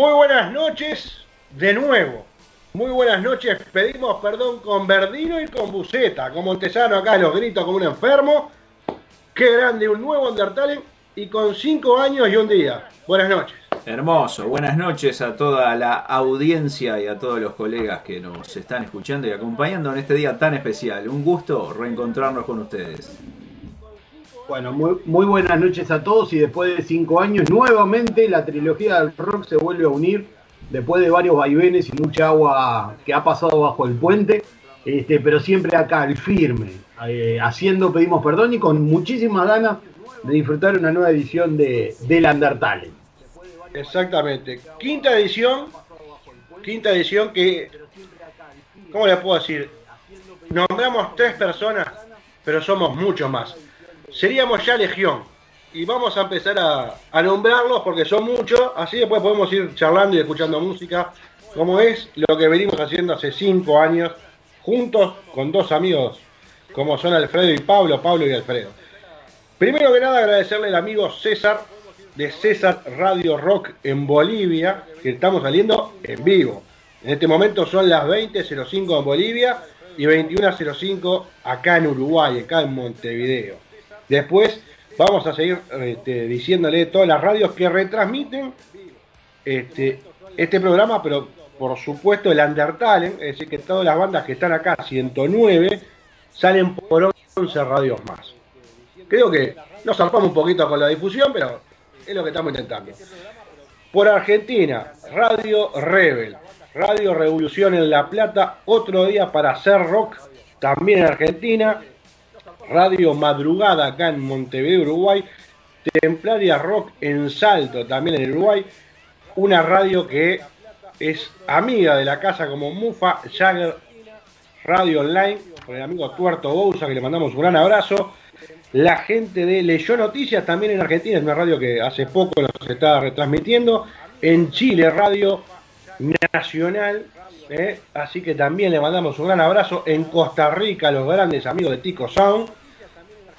Muy buenas noches de nuevo. Muy buenas noches. Pedimos perdón con Verdino y con Buceta. Con Montesano acá los gritos como un enfermo. Qué grande, un nuevo Undertale y con cinco años y un día. Buenas noches. Hermoso, buenas noches a toda la audiencia y a todos los colegas que nos están escuchando y acompañando en este día tan especial. Un gusto reencontrarnos con ustedes. Bueno, muy, muy buenas noches a todos y después de cinco años nuevamente la trilogía del rock se vuelve a unir después de varios vaivenes y mucha agua que ha pasado bajo el puente, este, pero siempre acá, al firme, eh, haciendo pedimos perdón y con muchísimas ganas de disfrutar una nueva edición de del Undertale. Exactamente. Quinta edición. Quinta edición que. ¿Cómo le puedo decir? Nombramos tres personas, pero somos muchos más. Seríamos ya legión. Y vamos a empezar a, a nombrarlos porque son muchos. Así después podemos ir charlando y escuchando música. Como es lo que venimos haciendo hace cinco años. Juntos con dos amigos. Como son Alfredo y Pablo. Pablo y Alfredo. Primero que nada agradecerle al amigo César de César Radio Rock en Bolivia, que estamos saliendo en vivo. En este momento son las 20.05 en Bolivia y 21.05 acá en Uruguay, acá en Montevideo. Después vamos a seguir este, diciéndole todas las radios que retransmiten este, este programa, pero por supuesto el Undertale, es decir, que todas las bandas que están acá, 109, salen por 11 radios más. Creo que nos zarpamos un poquito con la difusión, pero es lo que estamos intentando. Por Argentina, Radio Rebel, Radio Revolución en La Plata, otro día para hacer rock, también en Argentina, Radio Madrugada acá en Montevideo, Uruguay, Templaria Rock en Salto, también en Uruguay, una radio que es amiga de la casa como Mufa, Jagger Radio Online, con el amigo Tuerto Bouza, que le mandamos un gran abrazo. La gente de Leyó Noticias, también en Argentina, es una radio que hace poco nos está retransmitiendo. En Chile, Radio Nacional, ¿eh? así que también le mandamos un gran abrazo. En Costa Rica, los grandes amigos de Tico Sound.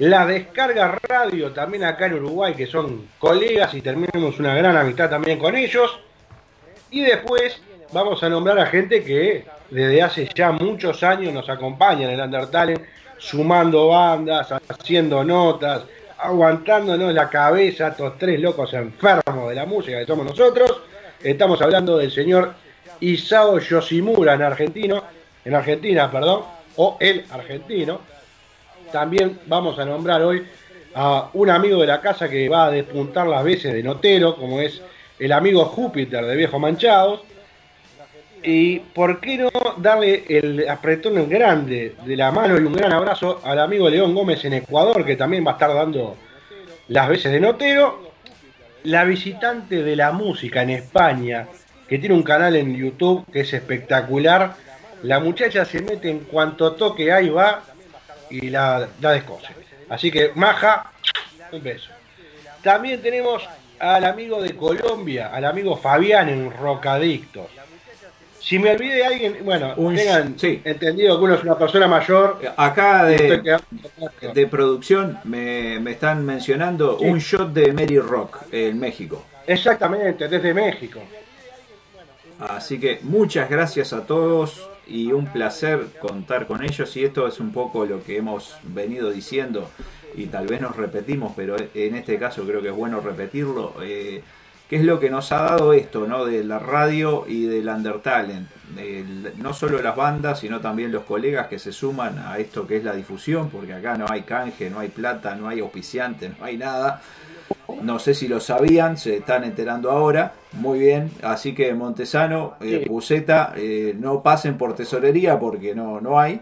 La Descarga Radio, también acá en Uruguay, que son colegas y terminamos una gran amistad también con ellos. Y después vamos a nombrar a gente que desde hace ya muchos años nos acompaña en el Undertale, sumando bandas, haciendo notas, aguantándonos la cabeza, estos tres locos enfermos de la música que somos nosotros. Estamos hablando del señor Isao Yoshimura en argentino, en Argentina, perdón, o el argentino. También vamos a nombrar hoy a un amigo de la casa que va a despuntar las veces de notero, como es el amigo Júpiter de Viejo Manchados. Y por qué no darle el apretón grande de la mano y un gran abrazo al amigo León Gómez en Ecuador, que también va a estar dando las veces de notero. la visitante de la música en España, que tiene un canal en YouTube que es espectacular. La muchacha se mete en cuanto toque ahí va y la, la descose. Así que, Maja, un beso. También tenemos al amigo de Colombia, al amigo Fabián en Rocadictos. Si me olvide de alguien, bueno, Un- tengan sí. entendido que uno es una persona mayor. Acá de, de producción me, me están mencionando Sí. un shot de Mary Rock en México. Exactamente, desde México. Así que muchas gracias a todos y un placer contar con ellos y esto es un poco lo que hemos venido diciendo y tal vez nos repetimos, pero en este caso creo que es bueno repetirlo. Eh, ¿Qué es lo que nos ha dado esto, no? De la radio y del Undertalent. No solo las bandas, sino también los colegas que se suman a esto que es la difusión, porque acá no hay canje, no hay plata, no hay auspiciante, no hay nada. No sé si lo sabían, se están enterando ahora. Muy bien, así que Montesano, eh, Sí. Puceta, eh, no pasen por tesorería porque no, no hay.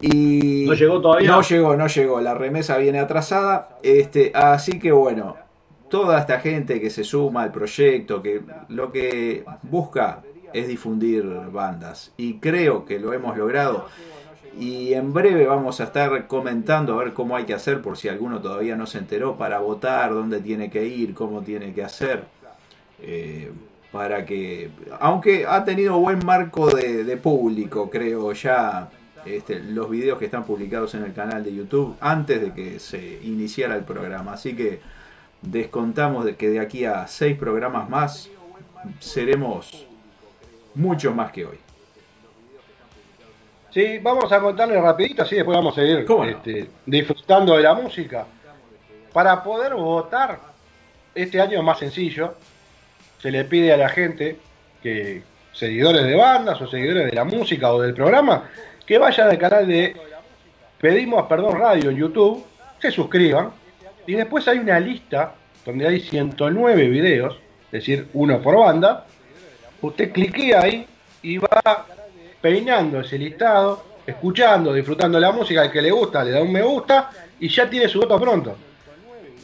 Y ¿No llegó todavía? No llegó, no llegó. La remesa viene atrasada. Este, así que bueno, toda esta gente que se suma al proyecto, que lo que busca es difundir bandas. Y creo que lo hemos logrado. Y en breve vamos a estar comentando a ver cómo hay que hacer, por si alguno todavía no se enteró, para votar, dónde tiene que ir, cómo tiene que hacer. Eh, para que, aunque ha tenido buen marco de, público, creo ya, este, los videos que están publicados en el canal de YouTube antes de que se iniciara el programa. Así que descontamos de que de aquí a seis programas más seremos mucho más que hoy. Sí, vamos a contarle rapidito, así después vamos a seguir este, disfrutando de la música. Para poder votar, este año es más sencillo. Se le pide a la gente que, seguidores de bandas o seguidores de la música o del programa, que vayan al canal de Pedimos Perdón Radio en YouTube, se suscriban, y después hay una lista donde hay 109 videos, es decir, uno por banda. Usted cliquea ahí y va peinando ese listado, escuchando, disfrutando la música, al que le gusta, le da un me gusta y ya tiene su voto pronto.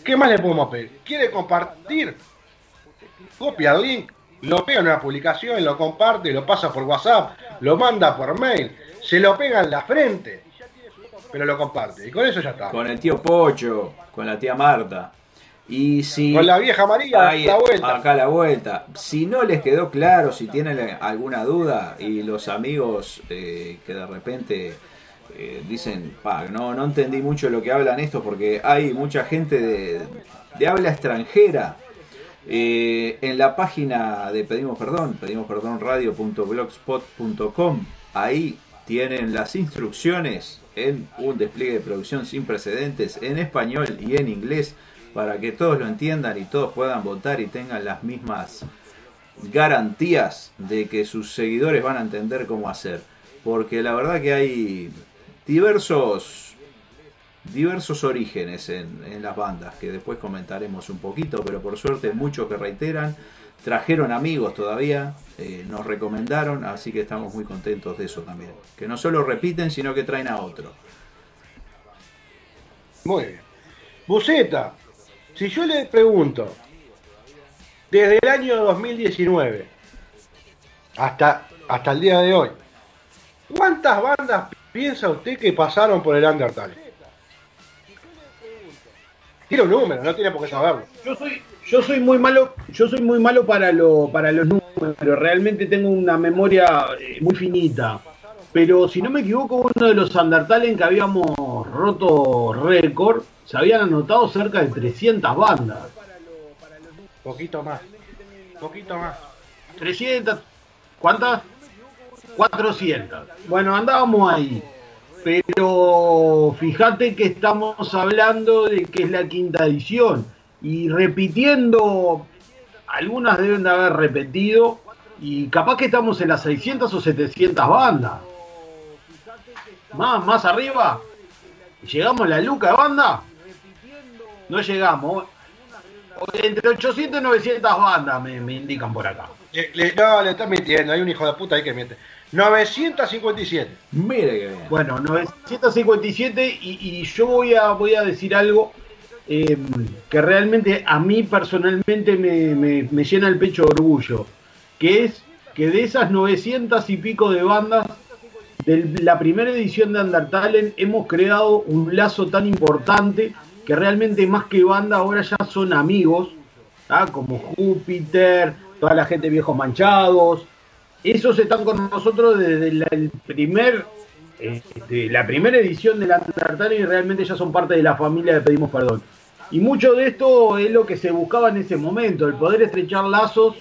¿Qué más le podemos pedir? ¿Quiere compartir? Copia el link, lo pega en una publicación, lo comparte, lo pasa por WhatsApp, lo manda por mail, se lo pega en la frente, pero lo comparte. Y con eso ya está. Con el tío Pocho, con la tía Marta. Y si Con la vieja María, Ahí, la vuelta. acá la vuelta. Si no les quedó claro, si tienen alguna duda y los amigos eh, que de repente eh, dicen, pa, no, no entendí mucho lo que hablan estos porque hay mucha gente de, de habla extranjera. Eh, en la página de Pedimos Perdón, pedimosperdonradio.blogspot.com, ahí tienen las instrucciones en un despliegue de producción sin precedentes en español y en inglés para que todos lo entiendan y todos puedan votar y tengan las mismas garantías de que sus seguidores van a entender cómo hacer. Porque la verdad que hay diversos diversos orígenes en, en las bandas que después comentaremos un poquito, pero por suerte muchos que reiteran, trajeron amigos todavía, eh, nos recomendaron, así que estamos muy contentos de eso también. Que no solo repiten, sino que traen a otro. Muy bien. Buceta, si yo le pregunto, desde el año 2019 hasta, hasta el día de hoy, ¿cuántas bandas piensa usted que pasaron por el Undertale? Tiene un número, no tiene por qué saberlo. Yo soy, yo soy muy malo, yo soy muy malo para lo, para los números, realmente tengo una memoria eh, muy finita. Pero si no me equivoco, uno de los Undertale que habíamos roto récord, se habían anotado cerca de 300 bandas. Poquito más. Poquito más. 300, ¿cuántas? 400. Bueno, andábamos ahí. Pero fíjate que estamos hablando de que es la quinta edición. Y repitiendo, algunas deben de haber repetido. Y capaz que estamos en las 600 o 700 bandas. Más, más arriba. ¿Llegamos a la luca de banda? No llegamos. Entre 800 y 900 bandas me, me indican por acá. Le- le- no, le está mintiendo, hay un hijo de puta ahí que miente. 957. Mire que bien. Bueno, 957 y, y yo voy a, voy a decir algo. eh, que realmente a mí personalmente me, me- me llena el pecho de orgullo, que es que de esas 900 y pico de bandas de la primera edición de Undertale hemos creado un lazo tan importante que realmente más que banda ahora ya son amigos, ¿tá? como Júpiter, toda la gente viejos manchados. Esos están con nosotros desde la, el primer, este, la primera edición del Undertale y realmente ya son parte de la familia de Pedimos Perdón. Y mucho de esto es lo que se buscaba en ese momento, el poder estrechar lazos.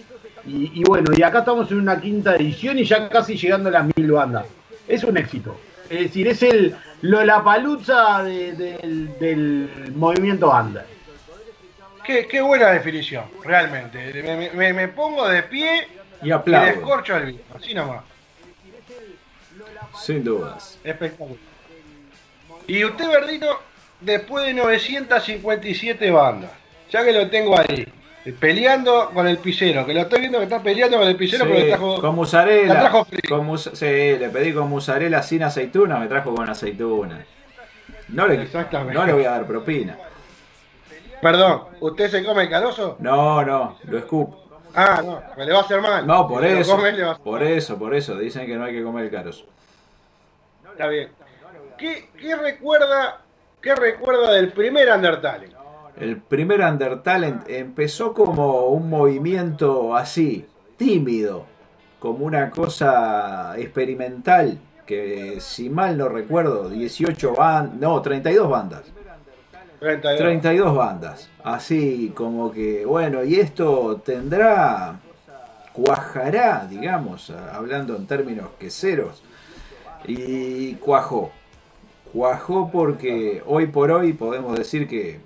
Y bueno, y acá estamos en una quinta edición y ya casi llegando a las mil bandas. Es un éxito. Es decir, es el Lollapalooza de- del, del movimiento under. Qué, qué buena definición, realmente. Me, me- me pongo de pie Y y aplaudo, descorcho el vino, así nomás. sin dudas. Espectacular. Y usted, Verdino, después de 957 bandas, ya que lo tengo ahí, peleando con el pisero, que lo estoy viendo que está peleando con el pisero, Sí, pero le trajo. con la mozzarella. trajo fría. Con mus- sí, le pedí con mozzarella sin aceituna, me trajo con aceituna. No le, no le voy a dar propina. Perdón, ¿usted se come el carozo? No, no, lo escupo. Ah, no, me le va a hacer mal. No, por Si eso. come, Por eso, por eso. Dicen que no hay que comer el carozo. Está bien. ¿Qué, qué recuerda, ¿Qué recuerda del primer Undertale? El primer Undertalent empezó como un movimiento así, tímido, como una cosa experimental, que si mal no recuerdo, 18 bandas, no, 32 bandas. 32. 32 bandas. Así como que, bueno, y esto tendrá, cuajará, digamos, hablando en términos queseros. Y cuajó. Cuajó porque hoy por hoy podemos decir que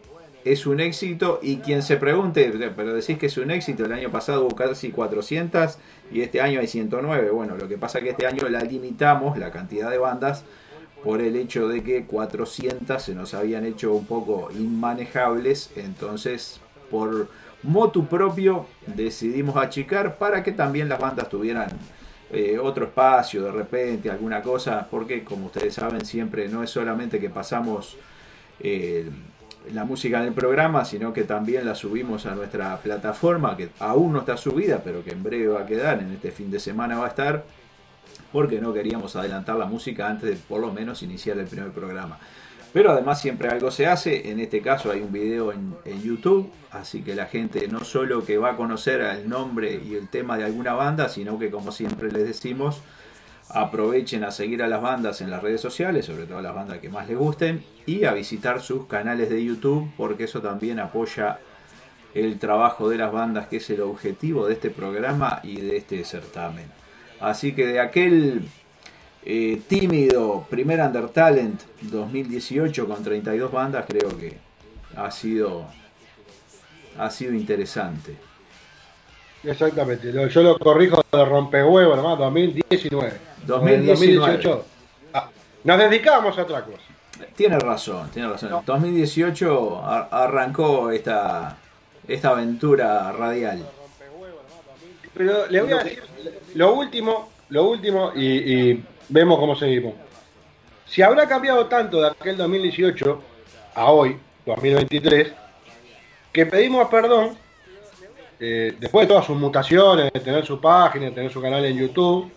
es un éxito y quien se pregunte, pero decís que es un éxito, el año pasado hubo casi 400 y este año hay 109. Bueno, lo que pasa que este año la limitamos, la cantidad de bandas, por el hecho de que 400 se nos habían hecho un poco inmanejables, entonces por motu propio decidimos achicar para que también las bandas tuvieran eh, otro espacio de repente, alguna cosa, porque como ustedes saben siempre no es solamente que pasamos eh, la música en el programa, sino que también la subimos a nuestra plataforma, que aún no está subida, pero que en breve va a quedar, en este fin de semana va a estar, porque no queríamos adelantar la música antes de por lo menos iniciar el primer programa. Pero además siempre algo se hace, en este caso hay un video en, en YouTube, así que la gente no solo que va a conocer el nombre y el tema de alguna banda, sino que como siempre les decimos, aprovechen a seguir a las bandas en las redes sociales, sobre todo las bandas que más les gusten, y a visitar sus canales de YouTube, porque eso también apoya el trabajo de las bandas, que es el objetivo de este programa y de este certamen. Así que de aquel eh, tímido primer Undertalent 2018 con 32 bandas, creo que ha sido, ha sido interesante. Exactamente, yo lo corrijo de rompehuevo nomás, 2019. 2019. ah, nos dedicamos a otra cosa. Tiene razón, tiene razón. 2018 ar- arrancó esta, esta aventura radial. Pero le voy a decir lo último, lo último y, y vemos cómo seguimos. Si habrá cambiado tanto de aquel 2018 a hoy, 2023, que pedimos perdón eh, después de todas sus mutaciones, de tener su página, de tener su canal en YouTube.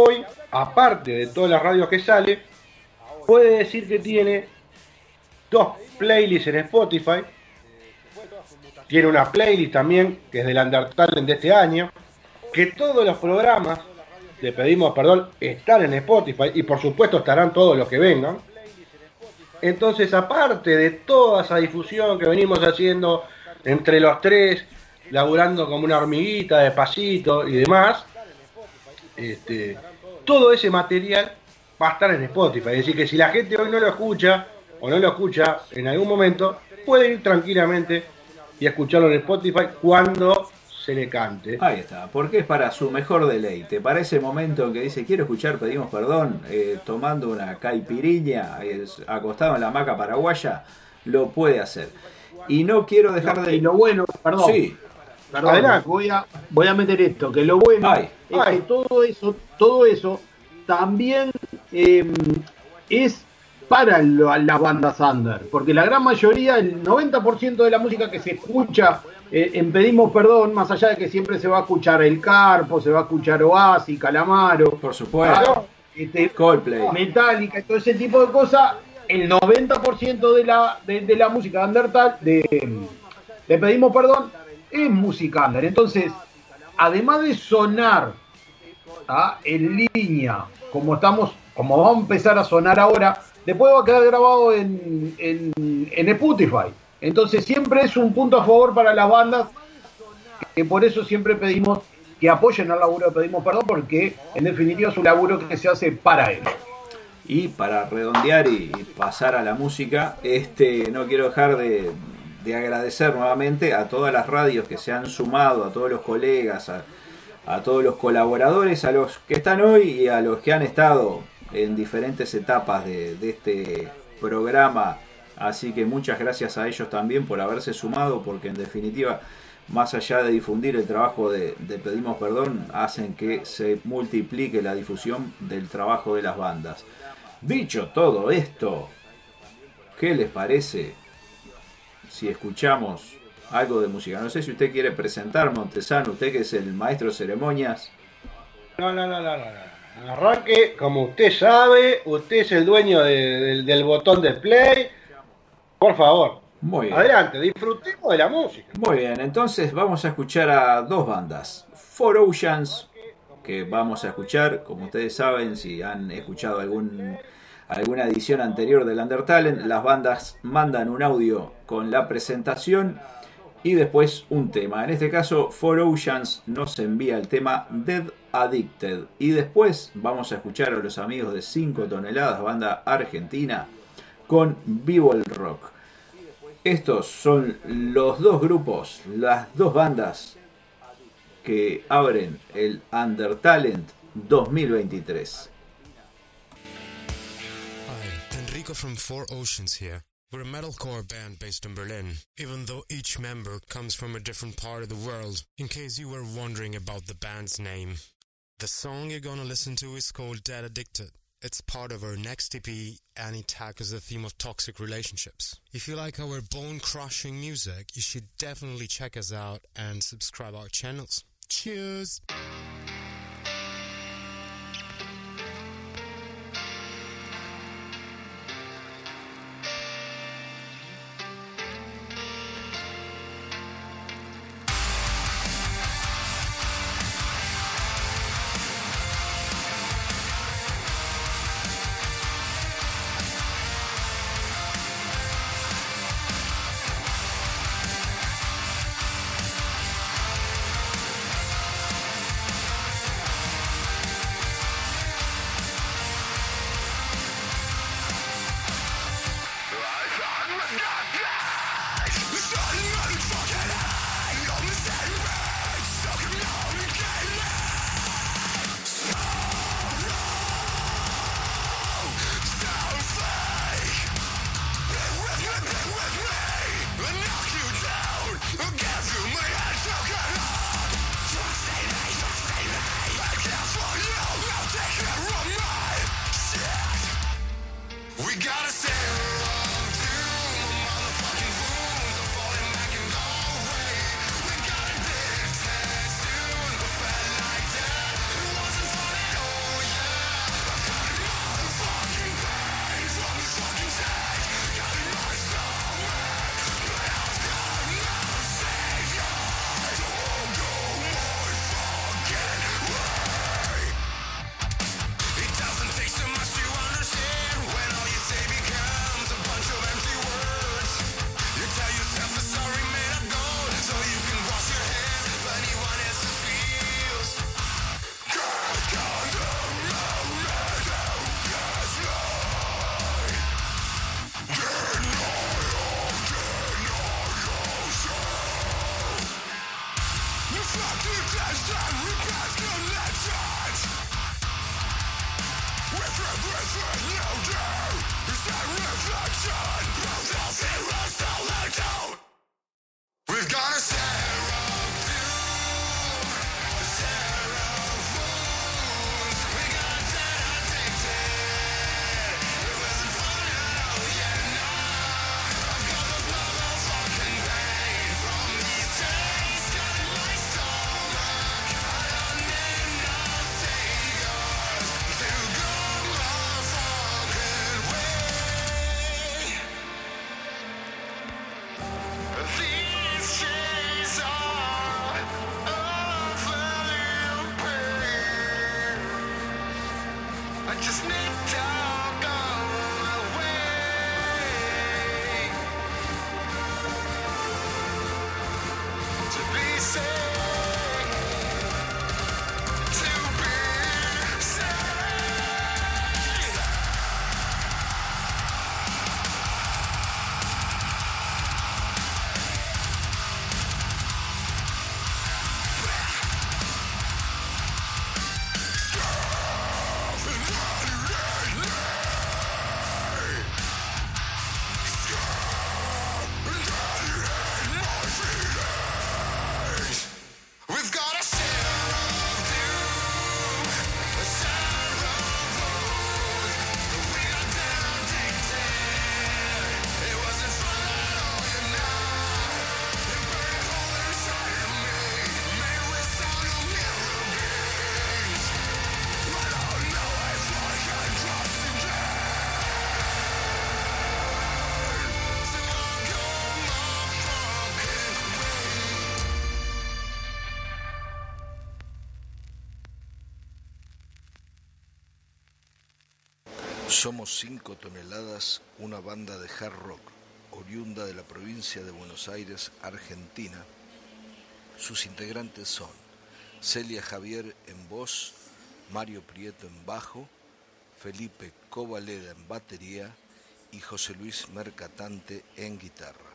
Hoy, aparte de todas las radios que sale, puede decir que tiene dos playlists en Spotify. Tiene una playlist también, que es del Undertale de este año. Que todos los programas, le pedimos perdón, están en Spotify. Y por supuesto estarán todos los que vengan. Entonces, aparte de toda esa difusión que venimos haciendo entre los tres, laburando como una hormiguita, despacito y demás, este, todo ese material va a estar en Spotify. Es decir, que si la gente hoy no lo escucha o no lo escucha en algún momento, puede ir tranquilamente y escucharlo en Spotify cuando se le cante. Ahí está, porque es para su mejor deleite. Para ese momento en que dice quiero escuchar, pedimos perdón, eh, tomando una caipiriña, es- acostado en la hamaca paraguaya, lo puede hacer. Y no quiero dejar de. Y lo bueno, perdón, Sí, voy a, voy a meter esto, que lo bueno Ay, es ay. que todo eso, todo eso también eh, es para las bandas under, porque la gran mayoría, el 90% de la música que se escucha eh, en Pedimos Perdón, más allá de que siempre se va a escuchar El Carpo, se va a escuchar Oasis, Calamaro, por supuesto, este, Coldplay, Metallica, todo ese tipo de cosas, el 90% de la, de, la música Undertale, de, de Pedimos Perdón, es música. Entonces, además de sonar ¿ah? en línea, como estamos, como vamos a empezar a sonar ahora, después va a quedar grabado en, en, Spotify. Entonces siempre es un punto a favor para las bandas, que por eso siempre pedimos que apoyen al laburo Pedimos Perdón, porque en definitiva es un laburo que se hace para ellos. Y para redondear y pasar a la música, este no quiero dejar de, de agradecer nuevamente a todas las radios que se han sumado, a todos los colegas, a, a todos los colaboradores, a los que están hoy y a los que han estado en diferentes etapas de, este programa. Así que muchas gracias a ellos también por haberse sumado, porque en definitiva, más allá de difundir el trabajo de, de, Pedimos Perdón, hacen que se multiplique la difusión del trabajo de las bandas. Dicho todo esto, ¿qué les parece si escuchamos algo de música. No sé si usted quiere presentar, Montesano, usted que es el maestro de ceremonias. No, no, no, no, no. Arranque, como usted sabe, usted es el dueño del botón de play. Por favor. Muy bien. Adelante, disfrutemos de la música. Muy bien, entonces vamos a escuchar a dos bandas. Four Oceans, que vamos a escuchar, como ustedes saben, si han escuchado algún alguna edición anterior del Undertalent, las bandas mandan un audio con la presentación y después un tema. En este caso, Four Oceans nos envía el tema Dead Addicted. Y después vamos a escuchar a los amigos de 5 toneladas, banda argentina, con Vivo el Rock. Estos son los dos grupos, las dos bandas que abren el Undertalent 2023. Enrico from Four Oceans here. We're a metalcore band based in Berlin, even though each member comes from a different part of the world, in case you were wondering about the band's name. The song you're gonna listen to is called Dead Addicted. It's part of our next EP and it tackles the theme of toxic relationships. If you like our bone crushing music, you should definitely check us out and subscribe our channels. Cheers! Somos 5 toneladas, una banda de hard rock, oriunda de la provincia de Buenos Aires, Argentina. Sus integrantes son Celia Javier en voz, Mario Prieto en bajo, Felipe Covaleda en batería y José Luis Mercatante en guitarra.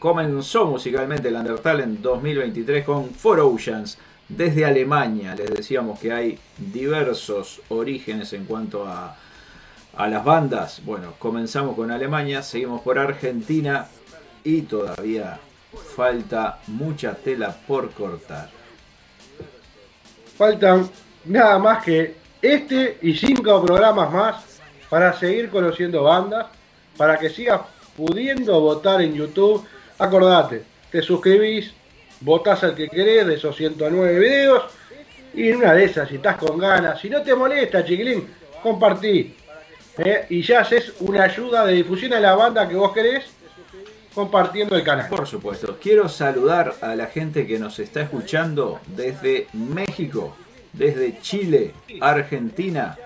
Comenzó musicalmente el Undertale en 2023 con Four Oceans desde Alemania. Les decíamos que hay diversos orígenes en cuanto a, a las bandas. Bueno, comenzamos con Alemania, seguimos por Argentina y todavía falta mucha tela por cortar. Faltan nada más que este y cinco programas más para seguir conociendo bandas, para que sigas pudiendo votar en YouTube. Acordate, te suscribís, votás al que querés de esos 109 videos y en una de esas, si estás con ganas, si no te molesta, chiquilín, compartí. ¿eh? Y ya haces una ayuda de difusión a la banda que vos querés compartiendo el canal. Por supuesto. Quiero saludar a la gente que nos está escuchando desde México, desde Chile, Argentina,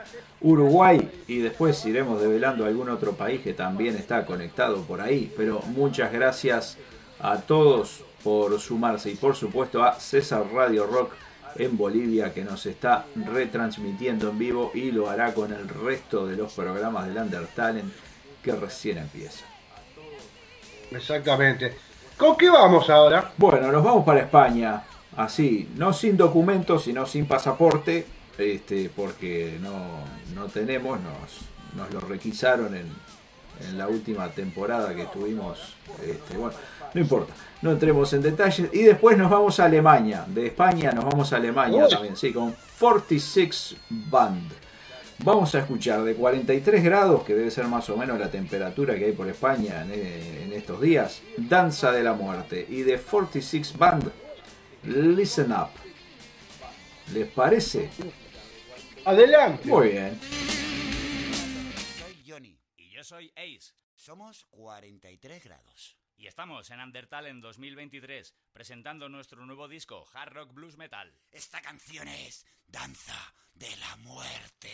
Uruguay y después iremos develando algún otro país que también está conectado por ahí. Pero muchas gracias a todos por sumarse y por supuesto a César Radio Rock en Bolivia que nos está retransmitiendo en vivo y lo hará con el resto de los programas del Undertalent que recién empieza. Exactamente. ¿Con qué vamos ahora? Bueno, nos vamos para España, así, no sin documentos, sino sin pasaporte, este, porque no, no tenemos, nos, nos lo requisaron en, en la última temporada que tuvimos. Este, bueno, no importa, no entremos en detalles. Y después nos vamos a Alemania, de España nos vamos a Alemania Uy. también, sí, con 46 Band. Vamos a escuchar de 43 grados, que debe ser más o menos la temperatura que hay por España en, en estos días, Danza de la Muerte. Y de 46 Band, Listen Up. ¿Les parece? Adelante. Muy bien. Soy Johnny y yo soy Ace. Somos 43 grados. Y estamos en Undertale en 2023, presentando nuestro nuevo disco, Hard Rock Blues Metal. Esta canción es Danza de la Muerte.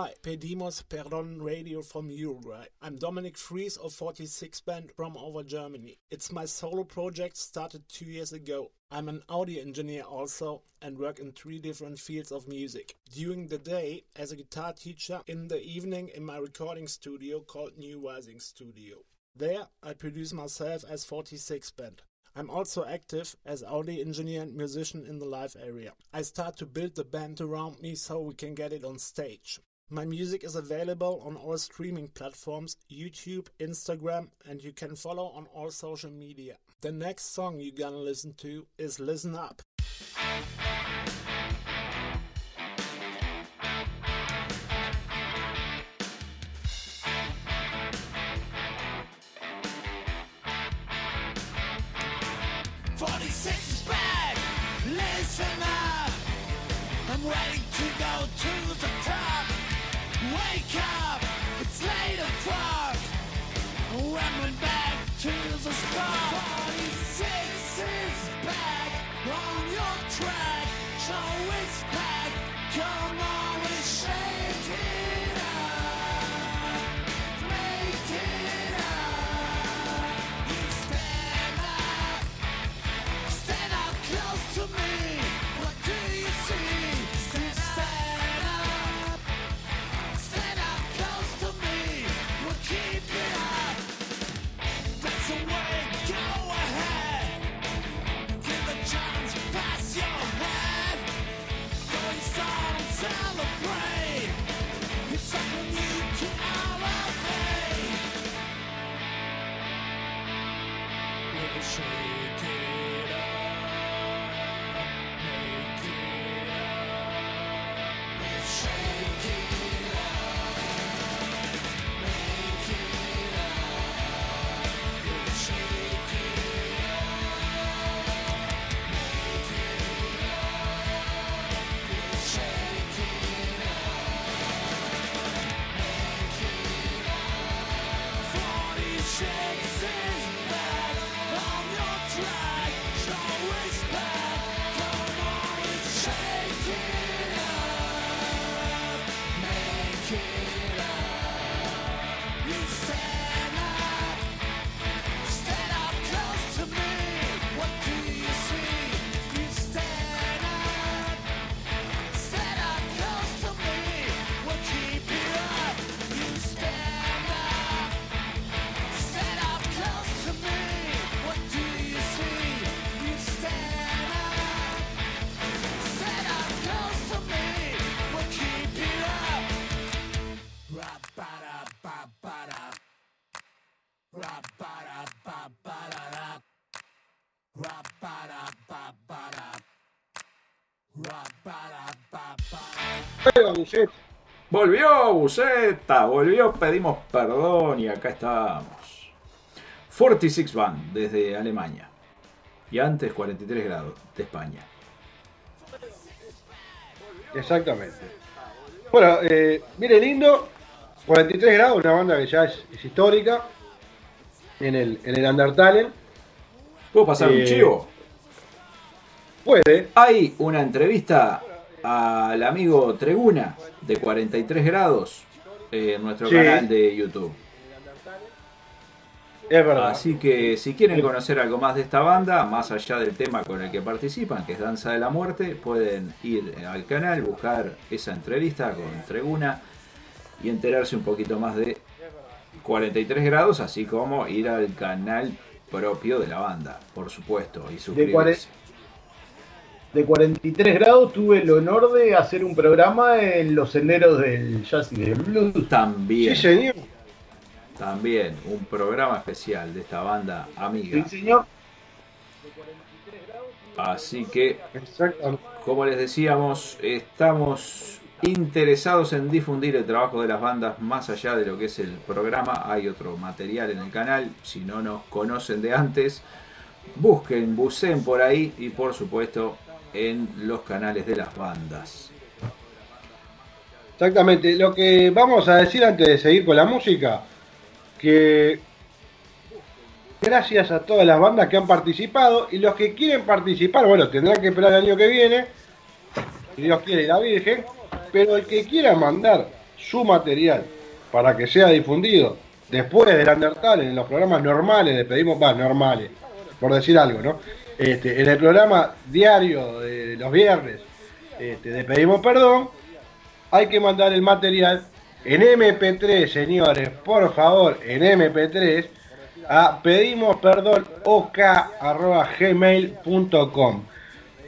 Hi, Pedimos Perdon Radio from Uruguay. I'm Dominic Fries of 46 Band from over Germany. It's my solo project started two years ago. I'm an audio engineer also and work in three different fields of music. During the day as a guitar teacher, in the evening in my recording studio called New Rising Studio. There I produce myself as 46 Band. I'm also active as audio engineer and musician in the live area. I start to build the band around me so we can get it on stage. My music is available on all streaming platforms YouTube, Instagram, and you can follow on all social media. The next song you're gonna listen to is Listen Up. Forty-six is back. Listen up. I'm ready the Volvió Buceta, volvió, pedimos perdón y acá estamos. 46 Band desde Alemania. Y antes 43 grados de España. Exactamente. Bueno, eh, mire lindo, 43 grados, una banda que ya es, es histórica en el, en el Undertale. ¿Puedo pasar un Eh, chivo? Puede. Hay una entrevista al amigo Treguna de 43 grados en nuestro Sí. canal de YouTube. Es verdad. Así que si quieren conocer algo más de esta banda, más allá del tema con el que participan, que es Danza de la Muerte, pueden ir al canal, buscar esa entrevista con Treguna y enterarse un poquito más de 43 grados, así como ir al canal propio de la banda, por supuesto, y suscribirse. De 43 grados tuve el honor de hacer un programa en los senderos del jazz y del blues. También. Sí, señor. También un programa especial de esta banda amiga. Sí, señor. Así que, como les decíamos, estamos interesados en difundir el trabajo de las bandas más allá de lo que es el programa. Hay otro material en el canal. Si no nos conocen de antes, busquen, buceen por ahí y por supuesto en los canales de las bandas. Exactamente. Lo que vamos a decir antes de seguir con la música, que gracias a todas las bandas que han participado y los que quieren participar, bueno, tendrán que esperar el año que viene, si Dios quiere y la Virgen, pero el que quiera mandar su material para que sea difundido después del Undertale en los programas normales, le pedimos, va, normales, por decir algo, ¿no? Este, en el programa diario de los viernes, este, de pedimos perdón, hay que mandar el material en MP3, señores, por favor, en MP3, a pedimos perdón.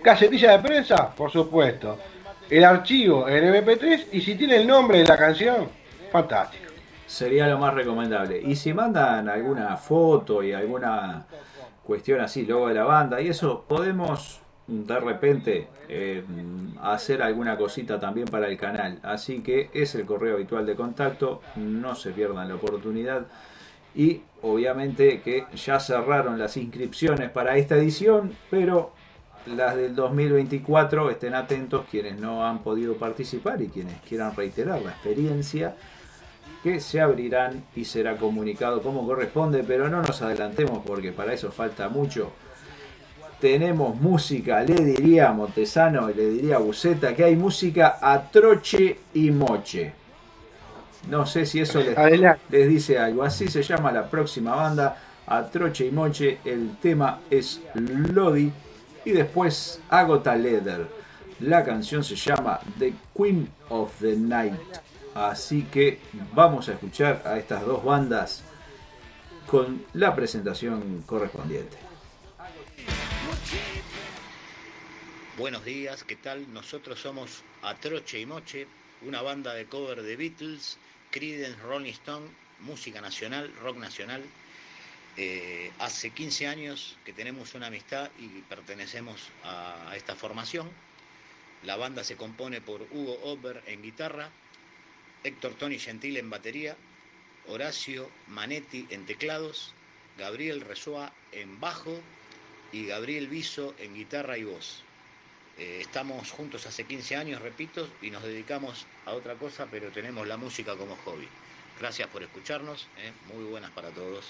Casetilla de prensa, por supuesto. el archivo en MP3 y si tiene el nombre de la canción, fantástico. Sería lo más recomendable. Y si mandan alguna foto y alguna cuestión así, luego de la banda y eso, podemos de repente eh, hacer alguna cosita también para el canal. Así que es el correo habitual de contacto, no se pierdan la oportunidad. Y obviamente que ya cerraron las inscripciones para esta edición, pero las del 2024 estén atentos quienes no han podido participar y quienes quieran reiterar la experiencia que se abrirán y será comunicado como corresponde, pero no nos adelantemos porque para eso falta mucho tenemos música, le diría a Montesano y le diría a Buceta que hay música a troche y moche. No sé si eso les, les, dice algo. Así se llama la próxima banda, a troche y moche. El tema es Lodi y después Agota Leather. La canción se llama The Queen of the Night. Así que vamos a escuchar a estas dos bandas con la presentación correspondiente. Buenos días, ¿qué tal? Nosotros somos Atroche y Moche, una banda de cover de Beatles, Creedence, Rolling Stone, música nacional, rock nacional. Eh, hace 15 años que tenemos una amistad y pertenecemos a esta formación. La banda se compone por Hugo Ober en guitarra, Héctor Tony Gentil en batería, Horacio Manetti en teclados, Gabriel Resoa en bajo y Gabriel Viso en guitarra y voz. Eh, estamos juntos hace 15 años, repito, y nos dedicamos a otra cosa, pero tenemos la música como hobby. Gracias por escucharnos, eh, muy buenas para todos.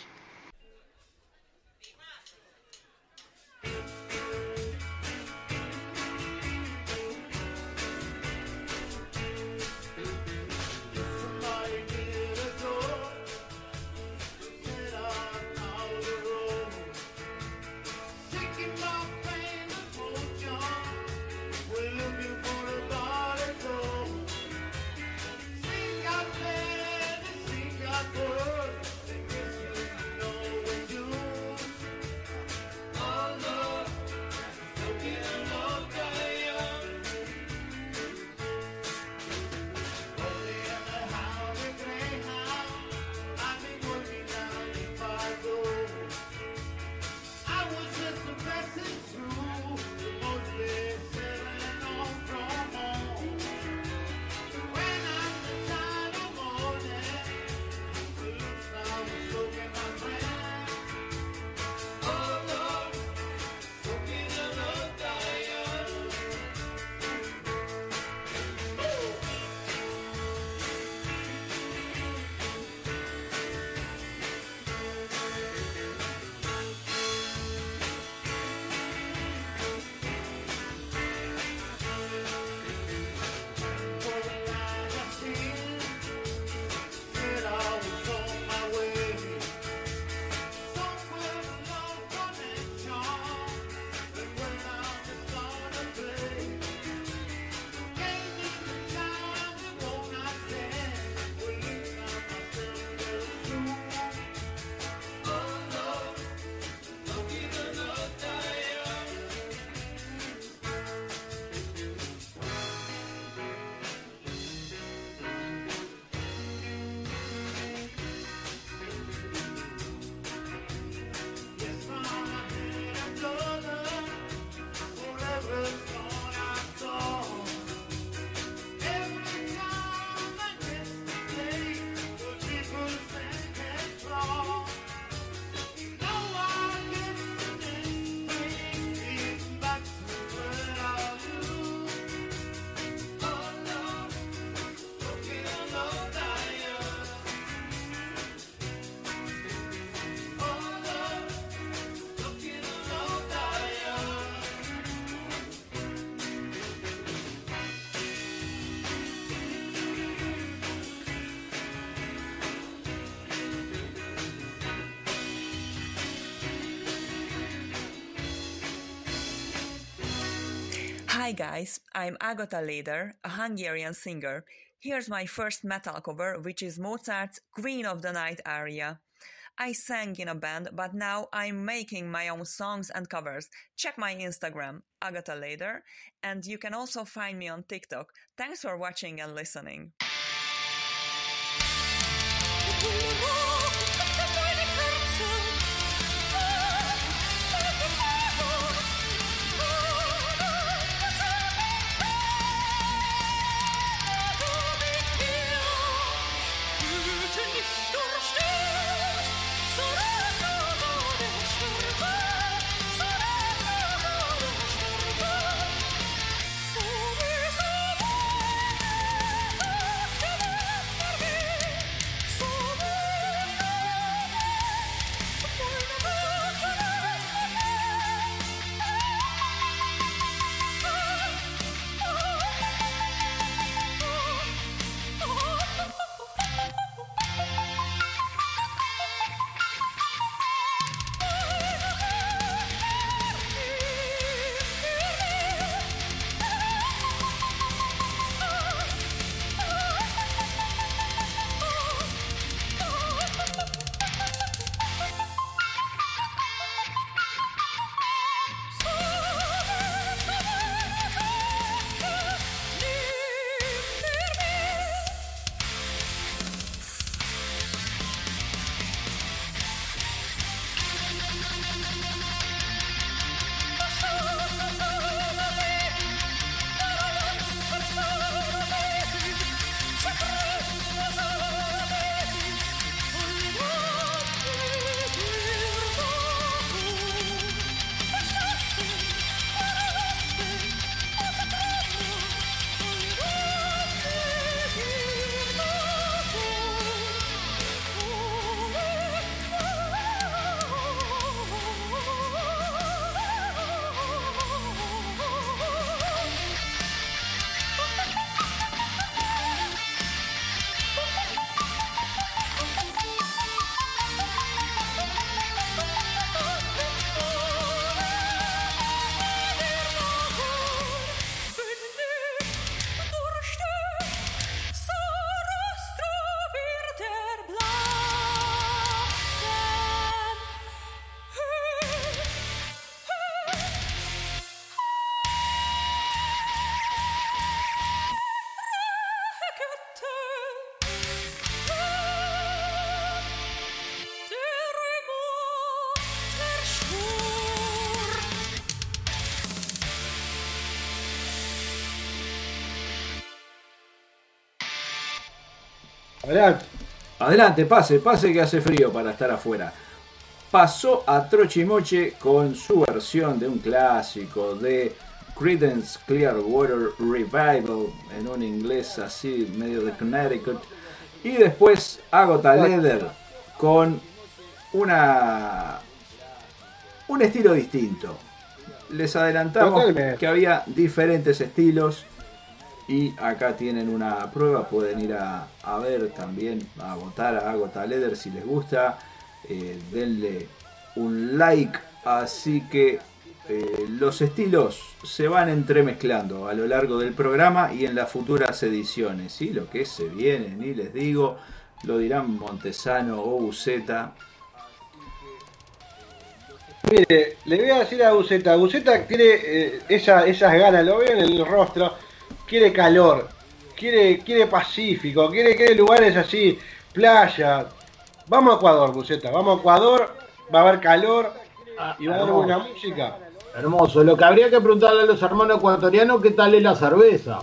Hi guys, I'm Agata Leder, a Hungarian singer. Here's my first metal cover, which is Mozart's Queen of the Night aria. I sang in a band, but now I'm making my own songs and covers. Check my Instagram, Agatha Leder, and you can also find me on TikTok. Thanks for watching and listening. Adelante. Adelante, pase, pase que hace frío para estar afuera. Pasó a Trochimoche con su versión de un clásico de Creedence Clearwater Revival en un inglés así medio de Connecticut. Y después Agota Leather con una un estilo distinto. Les adelantamos Totalmente. que había diferentes estilos y acá tienen una prueba, pueden ir a, a ver también, a votar a Agota Leather si les gusta, eh, denle un like, así que eh, los estilos se van entremezclando a lo largo del programa y en las futuras ediciones, y lo que se viene, ni les digo, lo dirán Montesano o Buceta. Mire, le voy a decir a Buceta, Buceta tiene eh, esa- esas ganas, lo veo en el rostro, quiere calor, quiere, quiere pacífico, quiere, quiere lugares así, playa. Vamos a Ecuador, Buceta, vamos a Ecuador, va a haber calor y va a haber buena música. Hermoso. Lo que habría que preguntarle a los hermanos ecuatorianos qué tal es la cerveza.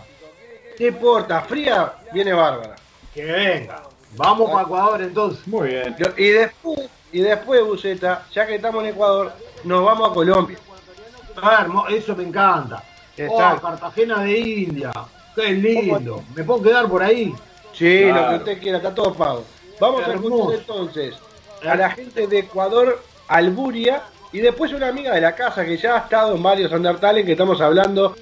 No importa, fría, viene bárbara. Que venga. Vamos para Ecuador entonces. Muy bien. Y después, y después Buceta, ya que estamos en Ecuador, nos vamos a Colombia. Ah, eso me encanta. Oh. Cartagena de India. Qué lindo. ¿Me puedo quedar por ahí? Sí, lo que usted quiera, está todo pago. Vamos a escuchar entonces a la gente de Ecuador, Alburia, y después una amiga de la casa que ya ha estado en varios Undertale, que estamos hablando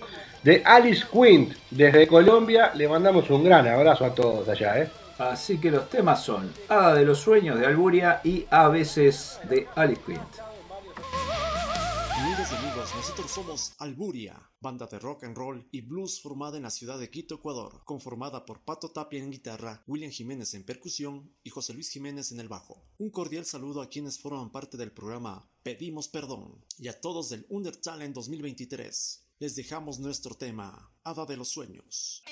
de Alice Quint, desde Colombia. Le mandamos un gran abrazo a todos allá, ¿eh? Así que los temas son Hada de los Sueños de Alburia y A veces de Alice Quint. Queridos amigos nosotros somos Alburia, banda de rock and roll y blues formada en la ciudad de Quito, Ecuador, conformada por Pato Tapia en guitarra, William Jiménez en percusión y José Luis Jiménez en el bajo. Un cordial saludo a quienes forman parte del programa Pedimos Perdón y a todos del Undertalent 2023. Les dejamos nuestro tema, Hada de los Sueños.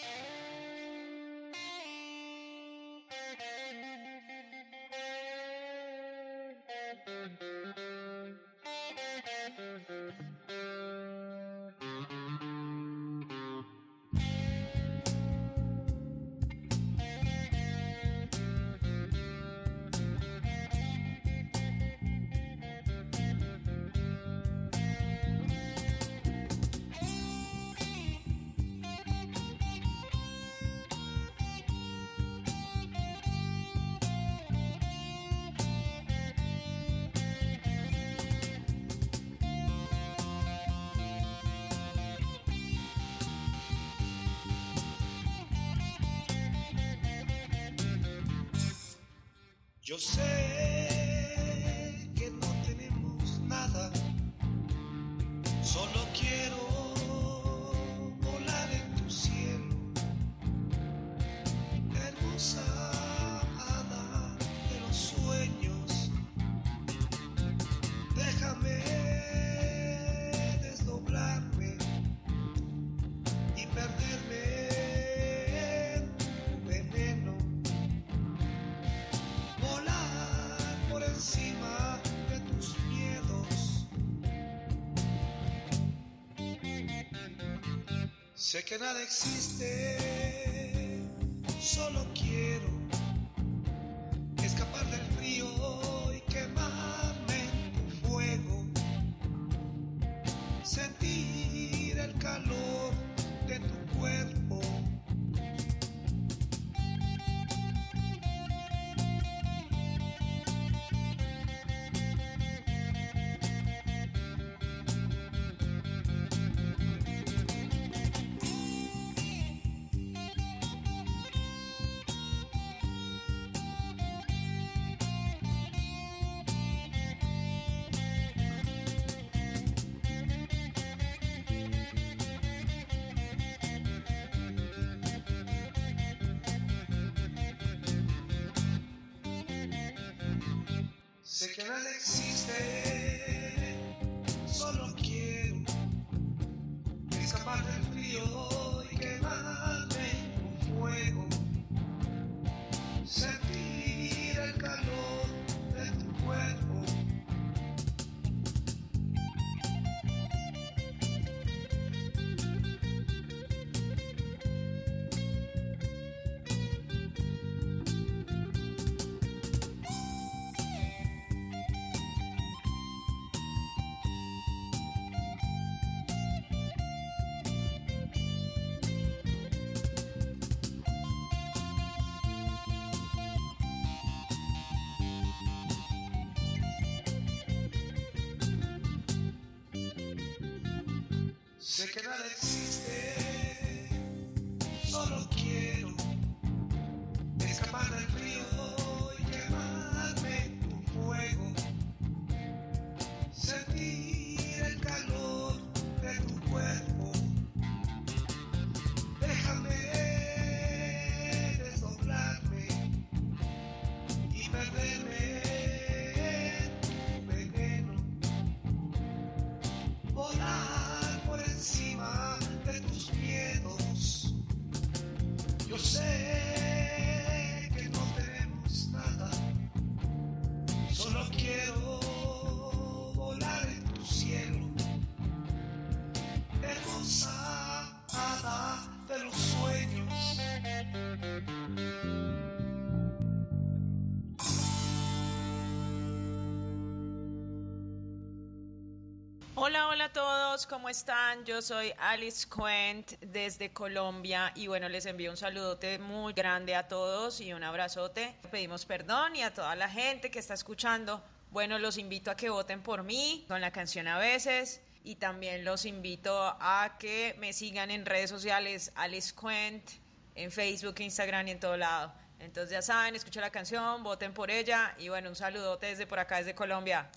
Que nada existe, Sé que Hola, hola a todos, ¿cómo están? Yo soy Alice Quent desde Colombia y bueno, les envío un saludote muy grande a todos y un abrazote. Pedimos perdón y a toda la gente que está escuchando. Bueno, los invito a que voten por mí con la canción a veces y también los invito a que me sigan en redes sociales Alice Quent, en Facebook, Instagram y en todo lado. Entonces ya saben, escuchen la canción, voten por ella y bueno, un saludote desde por acá, desde Colombia.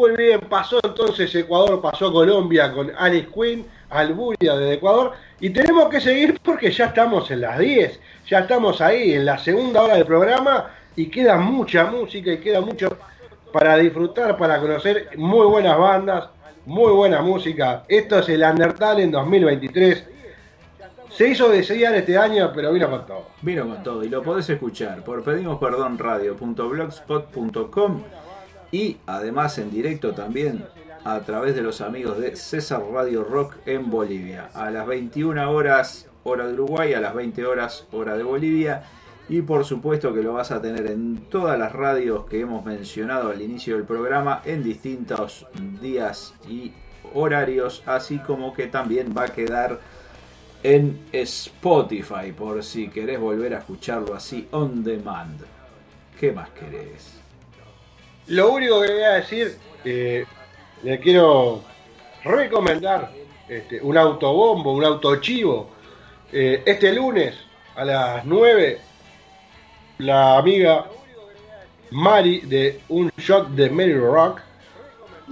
Muy bien, pasó entonces Ecuador, pasó Colombia con Alice Quinn, Alburia desde Ecuador. Y tenemos que seguir porque ya estamos en las 10, ya estamos ahí en la segunda hora del programa y queda mucha música y queda mucho para disfrutar, para conocer muy buenas bandas, muy buena música. Esto es el Undertale en 2023. Se hizo desear este año, pero vino con todo. Vino con todo y lo podés escuchar por pedimosperdonradio.blogspot.com y además en directo también a través de los amigos de César Radio Rock en Bolivia. A las 21 horas hora de Uruguay, a las 20 horas hora de Bolivia. Y por supuesto que lo vas a tener en todas las radios que hemos mencionado al inicio del programa en distintos días y horarios, así como que también va a quedar en Spotify por si querés volver a escucharlo así on demand. ¿Qué más querés? Lo único que voy a decir, eh, le quiero recomendar este, un autobombo, un autochivo. Eh, este lunes a las 9, la amiga Mari de Un Shot de Mary Rock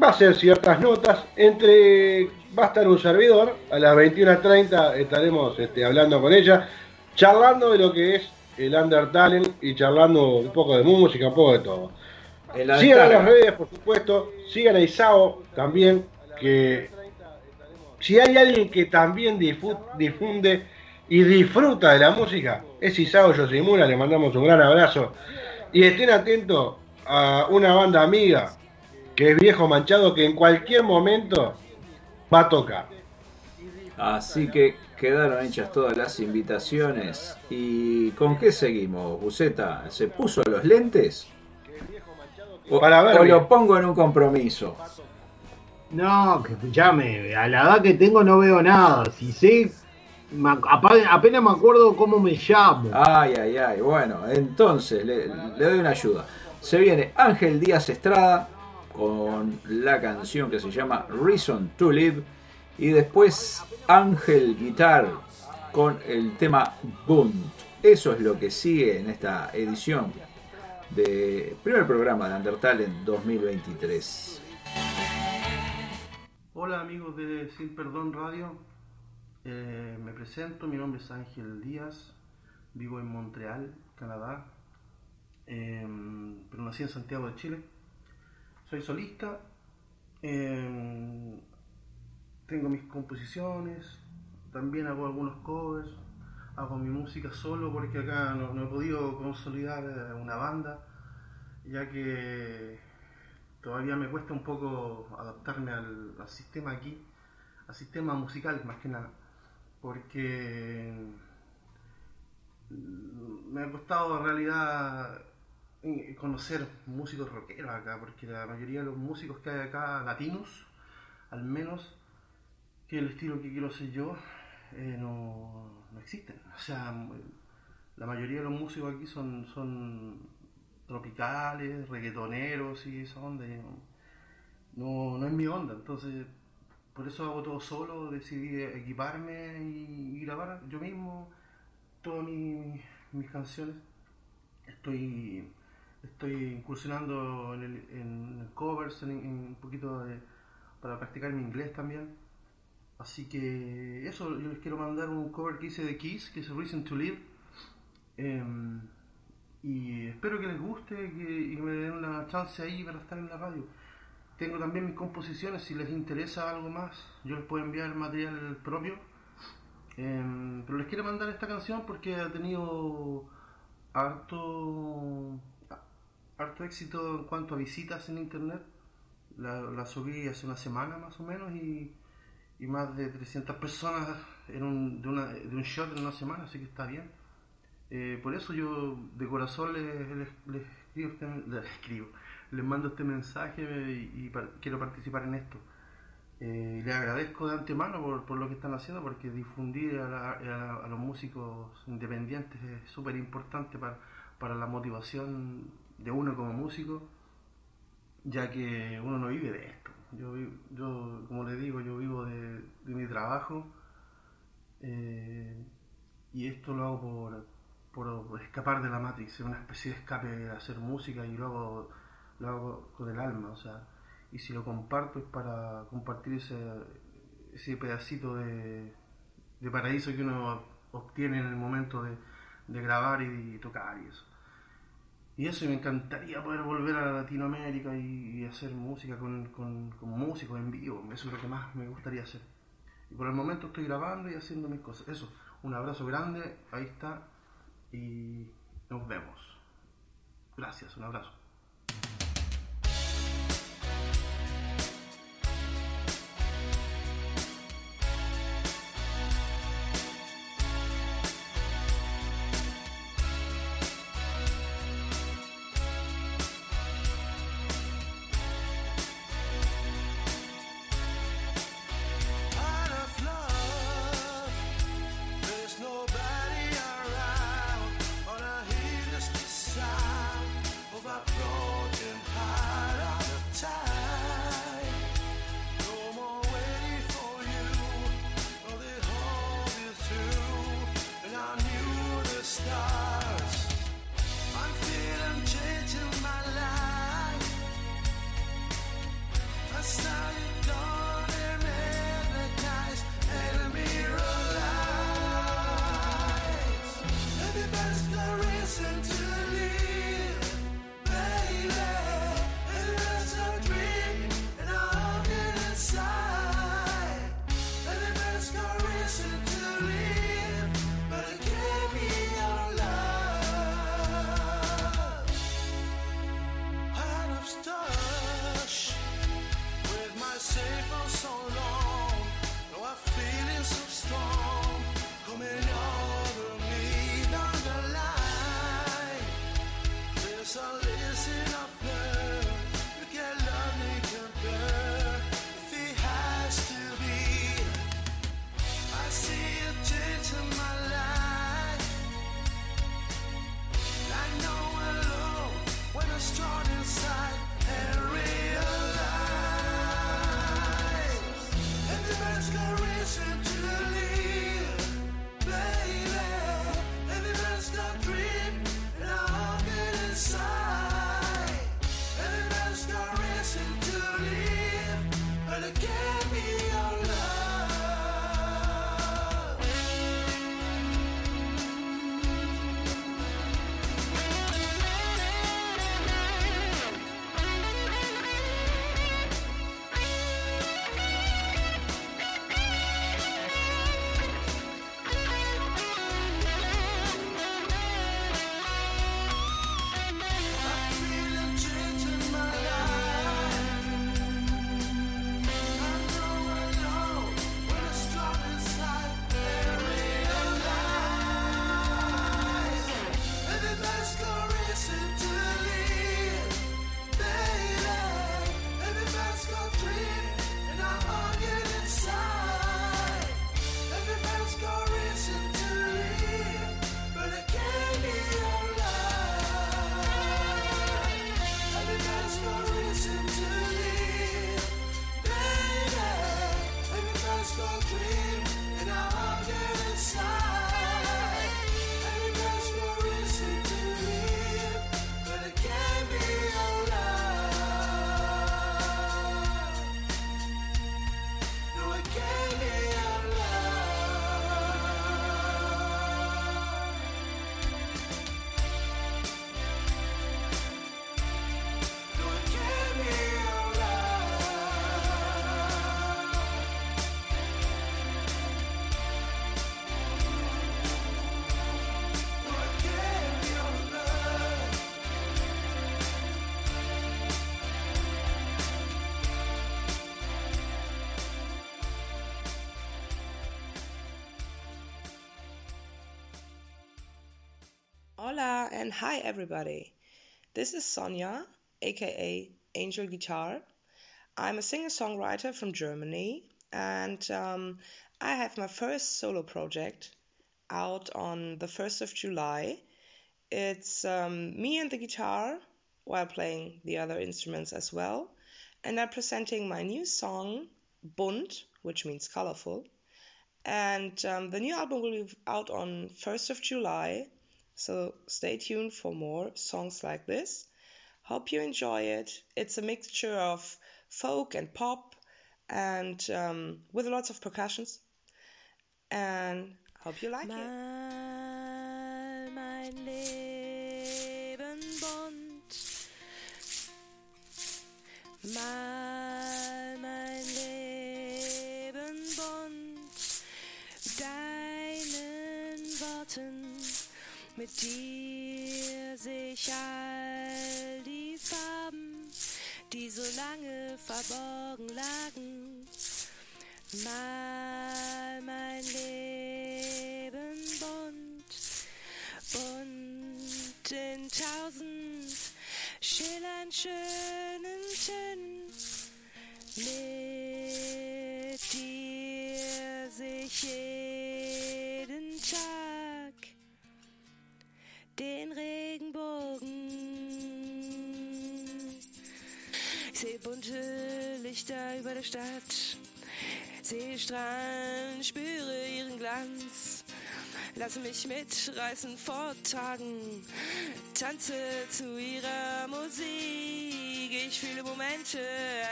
va a hacer ciertas notas. Entre va a estar un servidor, a las 21.30 estaremos este, hablando con ella, charlando de lo que es el Undertale y charlando un poco de música, un poco de todo. Sigan a las redes, por supuesto. Sigan a Isao también, que si hay alguien que también difu- difunde y disfruta de la música, es Isao Yoshimura. Le mandamos un gran abrazo. Y estén atentos a una banda amiga, que es Viejo Manchado, que en cualquier momento va a tocar. Así que quedaron hechas todas las invitaciones. ¿Y con qué seguimos, Buceta? ¿Se puso los lentes? O, Para ver o bien. lo pongo en un compromiso. No, que escuchame, a la edad que tengo no veo nada. Si sé, me apenas me acuerdo cómo me llamo. Ay, ay, ay. Bueno, entonces le, le doy una ayuda. Se viene Ángel Díaz Estrada con la canción que se llama Reason to Live. Y después Ángel Guitar con el tema Bunt. Eso es lo que sigue en esta edición de primer programa de Undertale en 2023. Hola amigos de Sin Perdón Radio, Eh, me presento, mi nombre es Ángel Díaz, vivo en Montreal, Canadá, Eh, pero nací en Santiago de Chile. Soy solista, eh, tengo mis composiciones, también hago algunos covers, hago mi música solo porque acá no, he podido consolidar eh, una banda, ya que todavía me cuesta un poco adaptarme al, al sistema aquí. a sistemas musicales más que nada. Porque mm, me ha costado en realidad eh, conocer músicos rockeros acá, porque la mayoría de los músicos que hay acá, latinos, al menos, que el estilo que quiero hacer yo, eh, no existen. O sea, la mayoría de los músicos aquí son, son tropicales, reggaetoneros y esa onda. No, no es mi onda, entonces por eso hago todo solo, decidí equiparme y, grabar yo mismo todas mi- mis canciones. Estoy, estoy incursionando en, el, covers, en, un poquito para practicar mi inglés también. Así que eso, yo les quiero mandar un cover que hice de Kiss, que es Reason to Live. Em, y espero que les guste que- y me den una chance ahí para estar en la radio. Tengo también mis composiciones, si les interesa algo más, yo les puedo enviar material propio. Em, pero les quiero mandar esta canción porque ha tenido harto, harto éxito en cuanto a visitas en internet. La, la subí hace una semana más o menos y, y más de 300 personas en un, de, una- de un shot en una semana, así que está bien. Eh, por eso yo de corazón les, escribo, este- les mando este mensaje y, quiero participar en esto. Eh, les agradezco de antemano por, por lo que están haciendo, porque difundir a, a los músicos independientes es súper importante para, para la motivación de uno como músico, ya que uno no vive de esto. Yo, yo como les digo, yo vivo de, mi trabajo eh, y esto lo hago por, por escapar de la Matrix, es una especie de escape de hacer música y lo hago, lo hago con el alma, o sea, y si lo comparto es para compartir ese, ese pedacito de, de paraíso que uno obtiene en el momento de, de grabar y, tocar y eso. Y eso, me encantaría poder volver a Latinoamérica y, hacer música con, con músicos en vivo, eso es lo que más me gustaría hacer. Y por el momento estoy grabando y haciendo mis cosas. Eso, un abrazo grande, ahí está, y nos vemos. Gracias, un abrazo. And hi everybody. This is Sonja, aka Angel Guitar. I'm a singer songwriter from Germany and um, I have my first solo project out on the 1st of July. It's um, me and the guitar while playing the other instruments as well. And I'm presenting my new song, Bunt, which means colorful. And um, the new album will be out on 1st of July. So stay tuned for more songs like this. Hope you enjoy it. It's a mixture of folk and pop and um, with lots of percussions. And hope you like it. Mal mein Leben bunt. Mal mit dir sich all die Farben, die so lange verborgen lagen. Mal mein Leben bunt, bunt in tausend schillernd schönen Tönen. Mit dir sich jeden den Regenbogen. Ich sehe bunte Lichter über der Stadt, sehe Strahlen, spüre ihren Glanz. Lasse mich mitreißen vor Tagen, tanze zu ihrer Musik. Ich fühle Momente,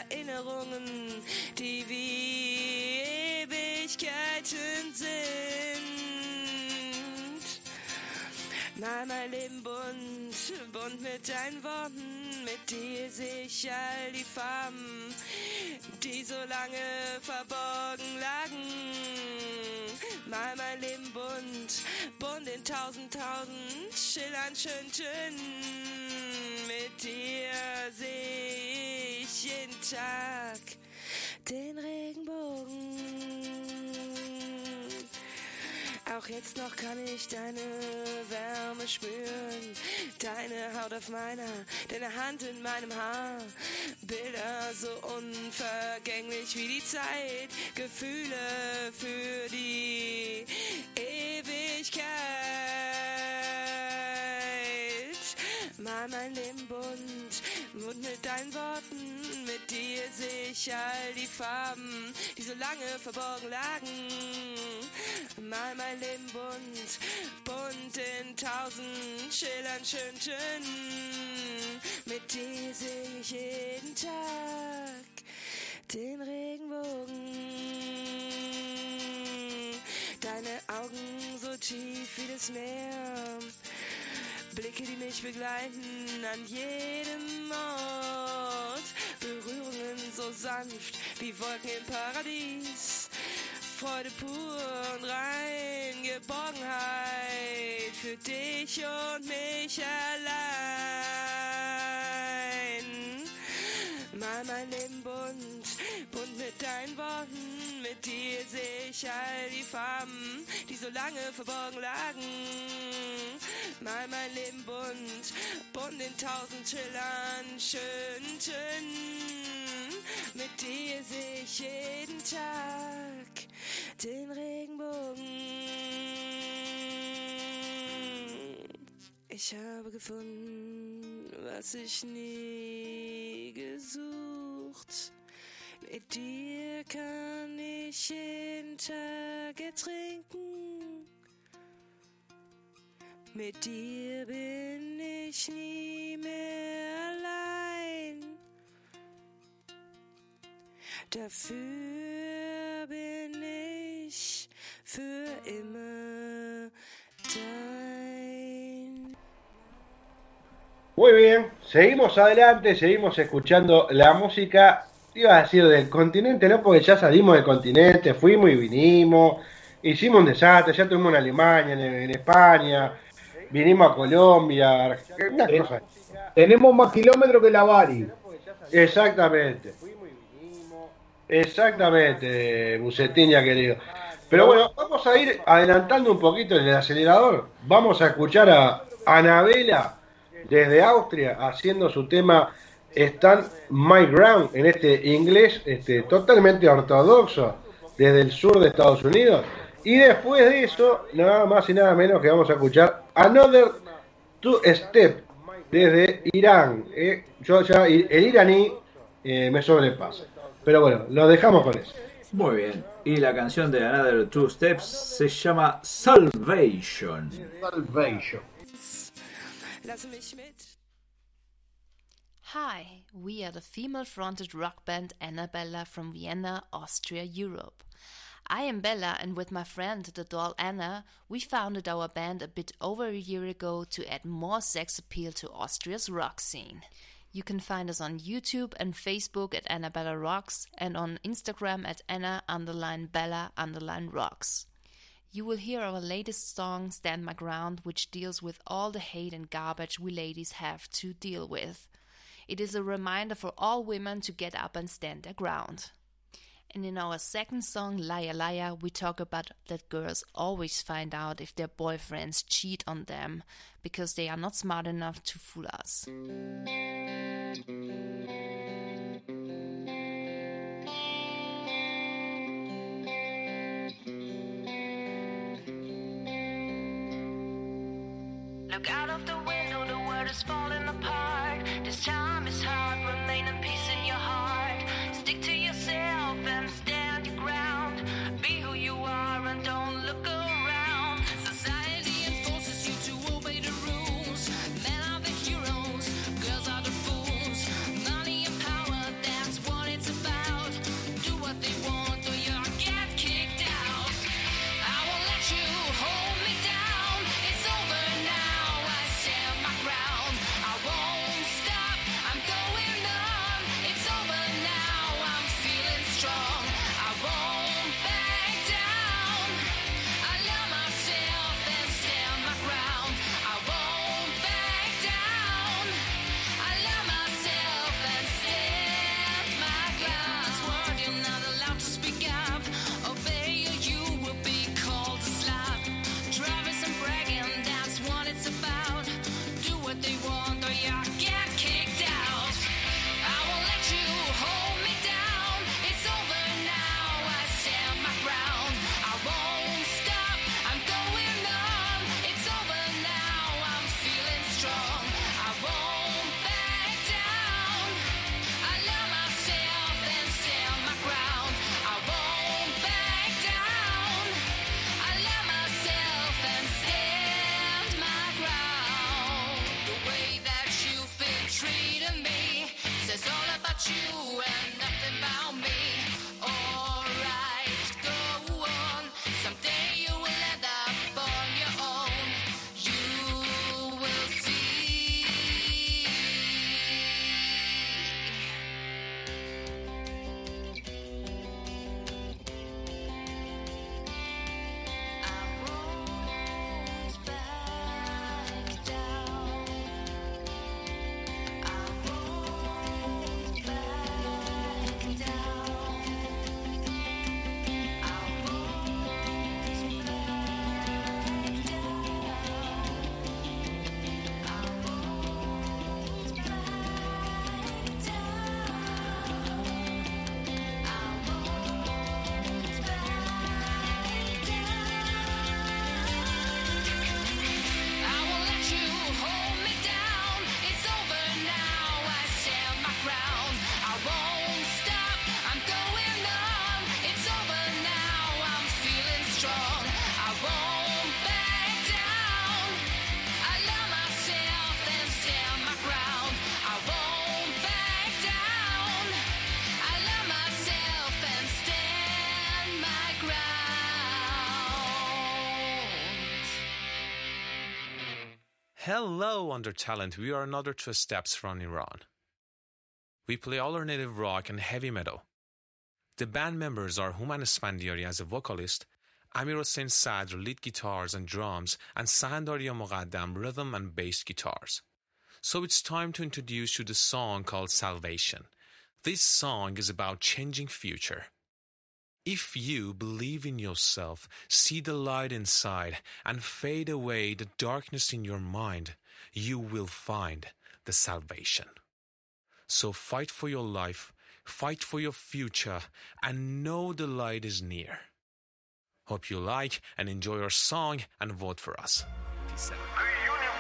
Erinnerungen, die wie Ewigkeiten sind. Mal mein Leben bunt, bunt mit deinen Worten, mit dir sich all die Farben, die so lange verborgen lagen. Mal mein Leben bunt, bunt in tausend, tausend schillernd schön Tönen. Mit dir seh ich jeden Tag den Regenbogen. Auch jetzt noch kann ich deine Wärme spüren, deine Haut auf meiner, deine Hand in meinem Haar. Bilder so unvergänglich wie die Zeit, Gefühle für die Ewigkeit. Mal mein Leben bunt, bunt mit deinen Worten, mit dir sich all die Farben, die so lange verborgen lagen. Mal mein Leben bunt, bunt in tausend schillernd schön Tönen. Mit dir sing ich jeden Tag den Regenbogen. Deine Augen so tief wie das Meer. Blicke, die mich begleiten an jedem Ort. Berührungen so sanft wie Wolken im Paradies. Freude pur und rein, Geborgenheit für dich und mich allein. Mal mein Leben bunt, mit deinen Worten, mit dir seh ich all die Farben, die so lange verborgen lagen. Mal mein Leben bunt, bunt in tausend Schillern, schönen Tönen. Mit dir seh ich jeden Tag den Regenbogen. Ich habe gefunden, was ich nie gesucht. Dir kann ich Tage trinken. Mit dir bin ich nie mehr allein. Dafür bin ich für immer dein. Muy bien, seguimos adelante, seguimos escuchando la música, iba a decir del continente, no, porque ya salimos del continente, fuimos y vinimos, hicimos un desastre, ya tuvimos en Alemania, en, en España, vinimos a Colombia, una Eh, cosa. Tenemos más kilómetros que la Bari. Exactamente. Exactamente, Bucetiña querido. Pero bueno, vamos a ir adelantando un poquito el acelerador. Vamos a escuchar a Anabela desde Austria haciendo su tema Stand My Ground en este inglés este, totalmente ortodoxo desde el sur de Estados Unidos. Y después de eso, nada más y nada menos que vamos a escuchar Another Two Step desde Irán. Eh, yo ya el iraní eh, me sobrepasa. Pero bueno, lo dejamos con eso. Muy bien. Y la canción de Another Two Steps se llama Salvation. Salvation. Hi, we are the female fronted rock band Annabella from Vienna, Austria, Europe. I am Bella, and with my friend, the doll Anna, we founded our band a bit over a year ago to add more sex appeal to Austria's rock scene. You can find us on YouTube and Facebook at Annabella Rocks and on Instagram at Anna underline Bella underline Rocks. You will hear our latest song, Stand My Ground, which deals with all the hate and garbage we ladies have to deal with. It is a reminder for all women to get up and stand their ground. And in our second song, Liar Liar, we talk about that girls always find out if their boyfriends cheat on them because they are not smart enough to fool us. Hello, Under Talent. We are another two steps from Iran. We play alternative rock and heavy metal. The band members are Human Esfandiari as a vocalist, Amir Hossein Sadr lead guitars and drums, and Sahandaria Muqaddam rhythm and bass guitars. So it's time to introduce you the song called Salvation. This song is about changing future. If you believe in yourself, see the light inside, and fade away the darkness in your mind, you will find the salvation. So fight for your life, fight for your future, and know the light is near. Hope you like and enjoy our song and vote for us. Peace out.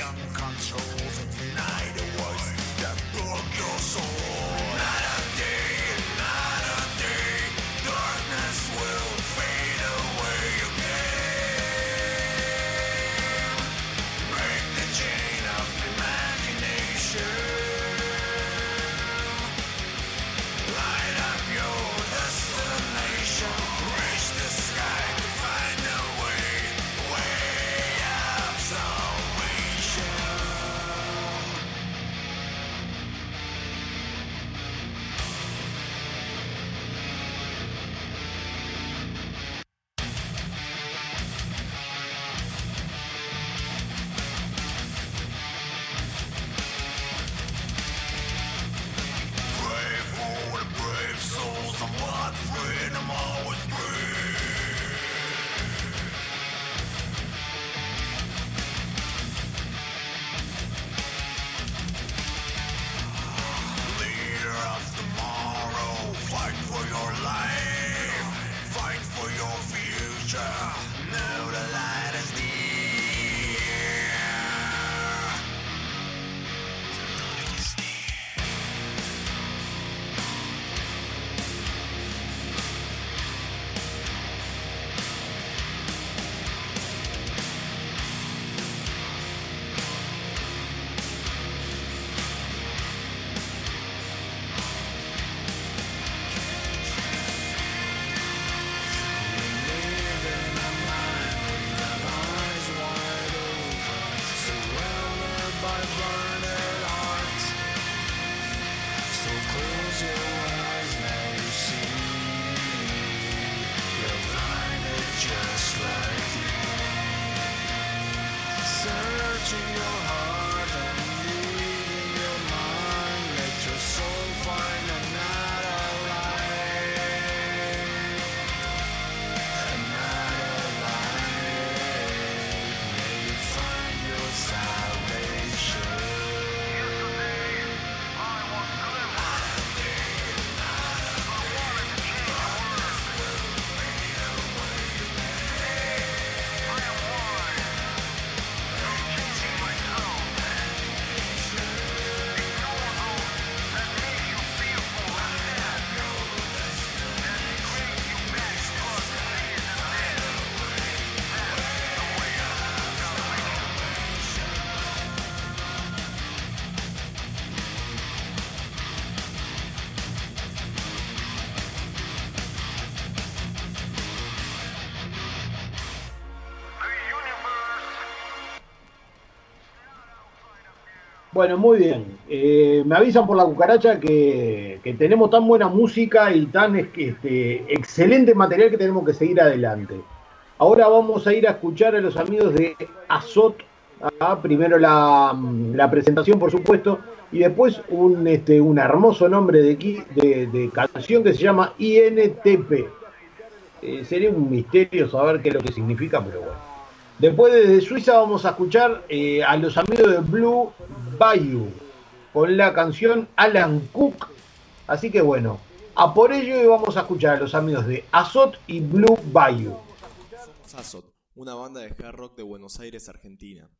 young control. Bueno, muy bien. Eh, me avisan por la cucaracha que, tenemos tan buena música y tan este, excelente material que tenemos que seguir adelante. Ahora vamos a ir a escuchar a los amigos de Azot. ah, primero la, presentación, por supuesto, y después un, este, hermoso nombre de canción que se llama INTP. Eh, sería un misterio saber qué es lo que significa, pero bueno. Después desde Suiza vamos a escuchar eh, a los amigos de Blue Bayou con la canción Alan Cook. Así que bueno, a por ello vamos a escuchar a los amigos de Azot y Blue Bayou. Somos Azot, una banda de hard rock de Buenos Aires, Argentina.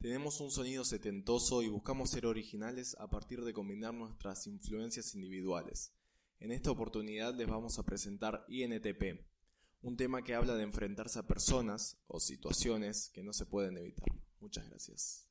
Tenemos un sonido setentoso y buscamos ser originales a partir de combinar nuestras influencias individuales. En esta oportunidad les vamos a presentar INTP, un tema que habla de enfrentarse a personas o situaciones que no se pueden evitar. Muchas gracias.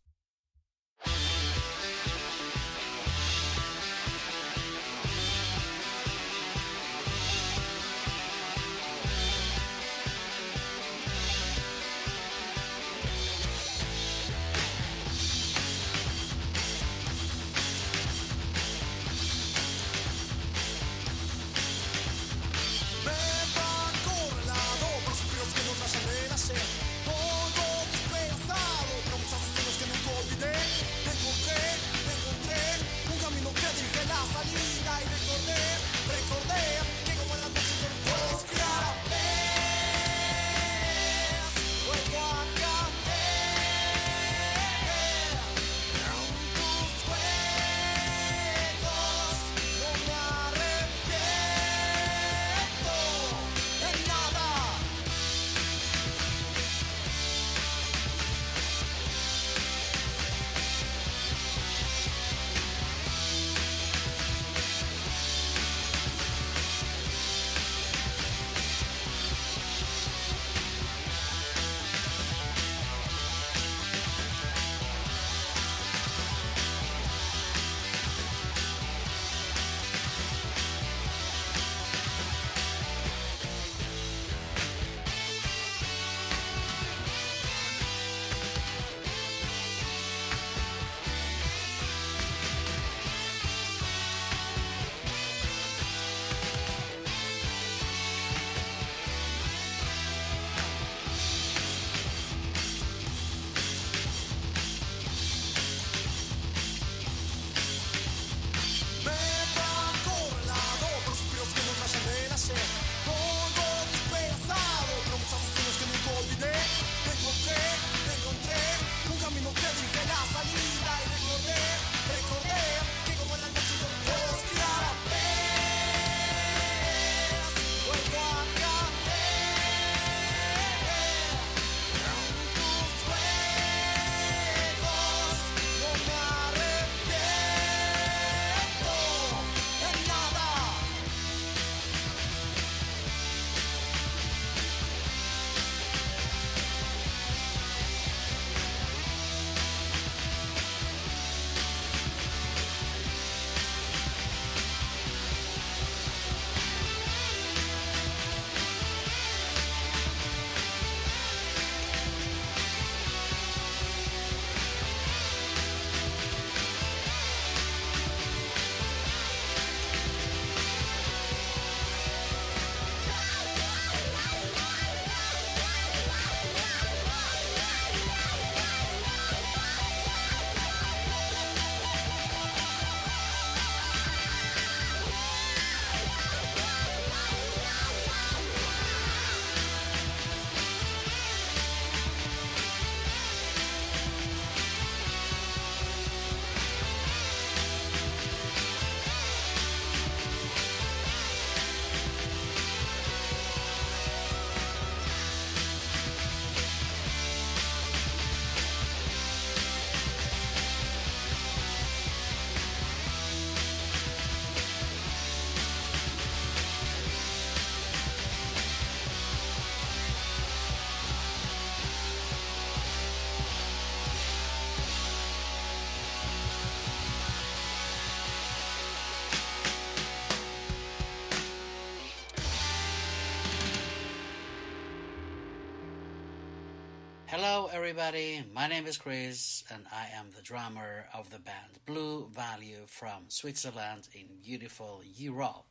Hello, everybody. My name is Chris, and I am the drummer of the band Blue Value from Switzerland in beautiful Europe.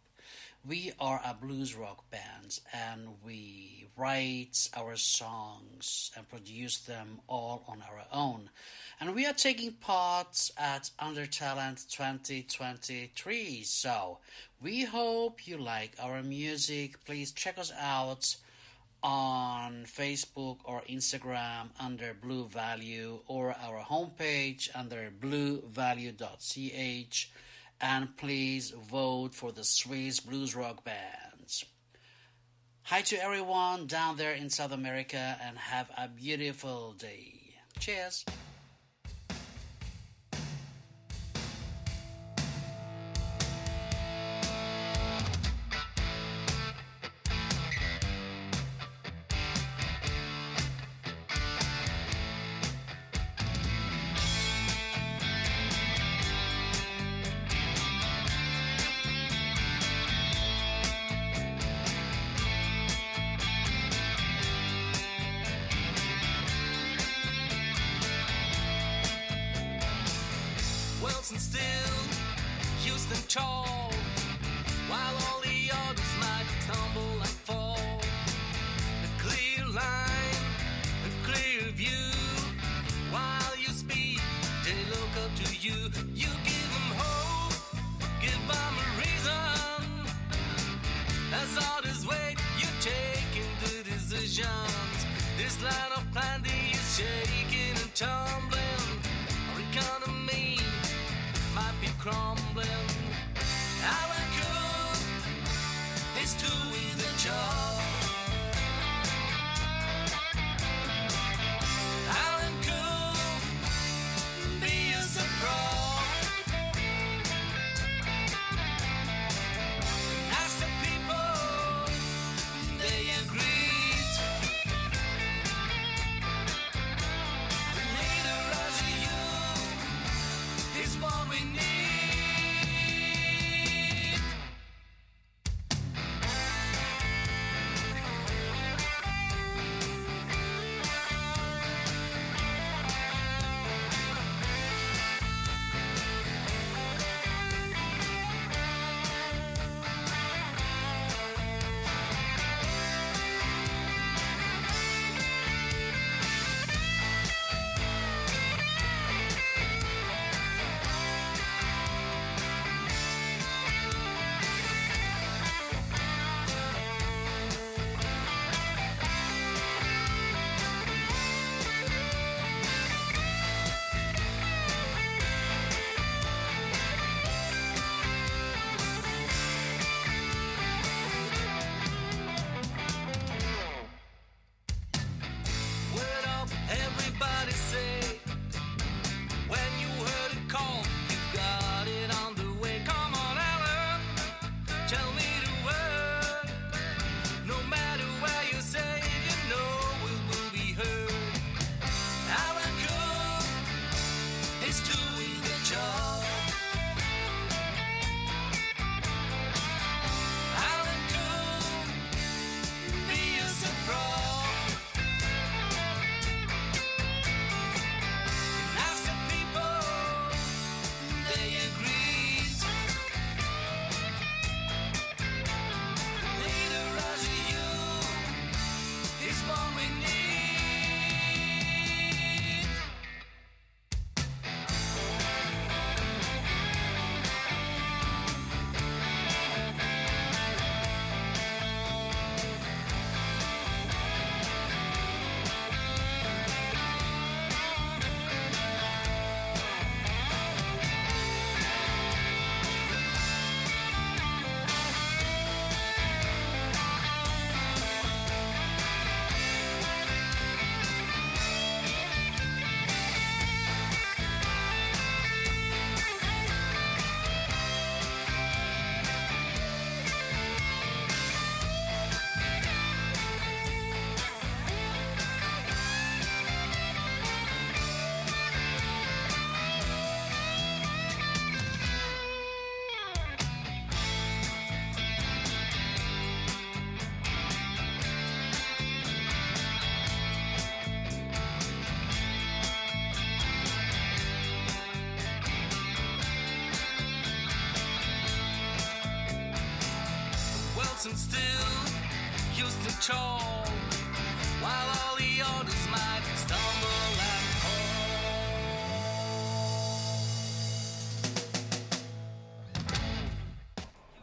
We are a blues rock band, and we write our songs and produce them all on our own. And we are taking part at Under Talent 2023. So we hope you like our music. Please check us out on Facebook or Instagram under Blue Value or our homepage under bluevalue.ch and please vote for the Swiss blues rock bands. Hi to everyone down there in South America and have a beautiful day. Cheers.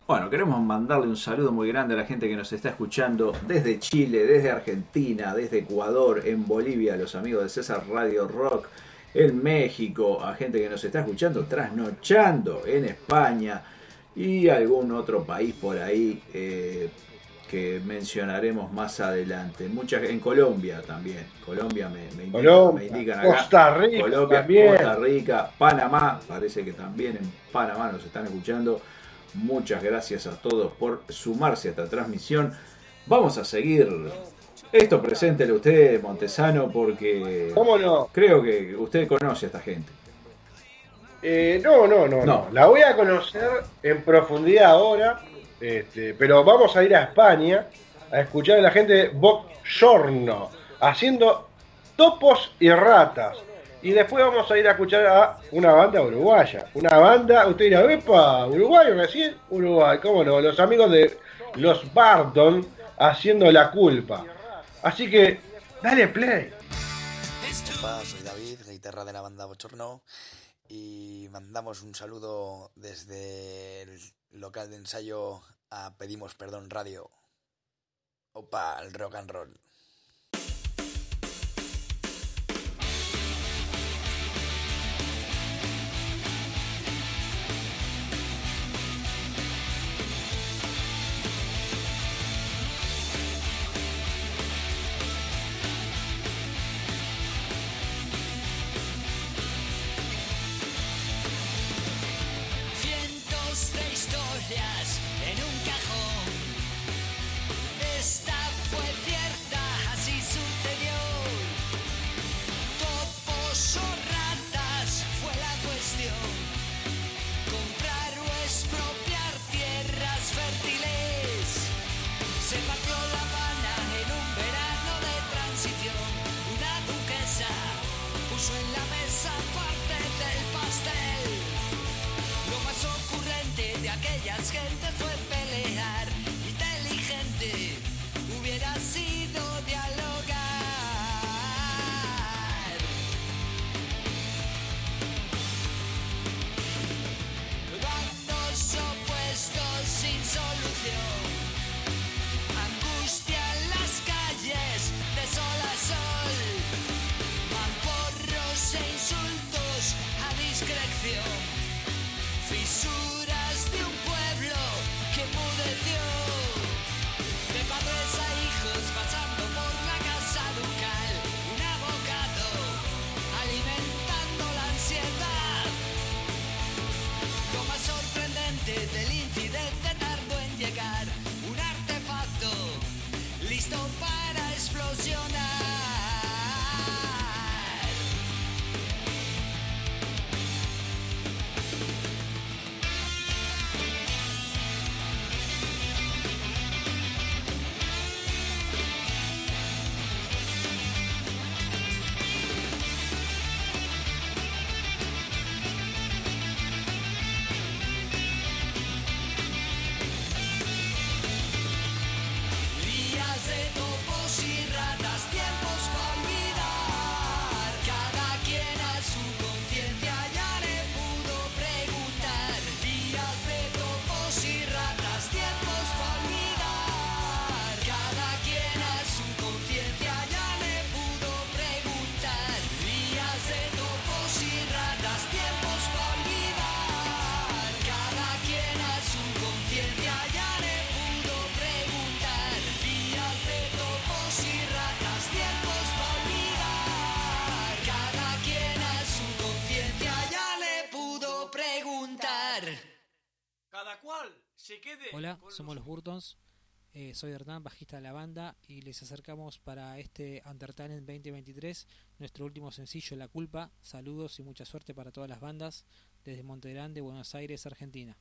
Bueno, queremos mandarle un saludo muy grande a la gente que nos está escuchando desde Chile, desde Argentina, desde Ecuador, en Bolivia, a los amigos de César Radio Rock, en México, a gente que nos está escuchando trasnochando en España y algún otro país por ahí eh, que mencionaremos más adelante. Muchas en Colombia también. Colombia me, me indican, Colombia, me indican acá. Costa Rica Colombia, también. Costa Rica, Panamá, parece que también en Panamá nos están escuchando. Muchas gracias a todos por sumarse a esta transmisión. Vamos a seguir. Esto preséntele usted, Montesano, porque ¿Cómo no? creo que usted conoce a esta gente. Eh, no, no, no, No. La voy a conocer en profundidad ahora, este, pero vamos a ir a España a escuchar a la gente de Giorno haciendo topos y ratas. Y después vamos a ir a escuchar a una banda uruguaya. Una banda, usted dirá, ¿epa? ¿Uruguayo recién? Uruguay, cómo no. Los amigos de los Bardon haciendo la culpa. Así que, dale play. Hola, soy David, guitarra de la banda Bochorno y mandamos un saludo desde el local de ensayo a Pedimos Perdón Radio. Opa, el rock and roll. Somos los Burtons. Eh, soy Hernán, bajista de la banda, y les acercamos para este Undertalent 2023 nuestro último sencillo, La Culpa. Saludos y mucha suerte para todas las bandas desde Montegrande, Buenos Aires, Argentina.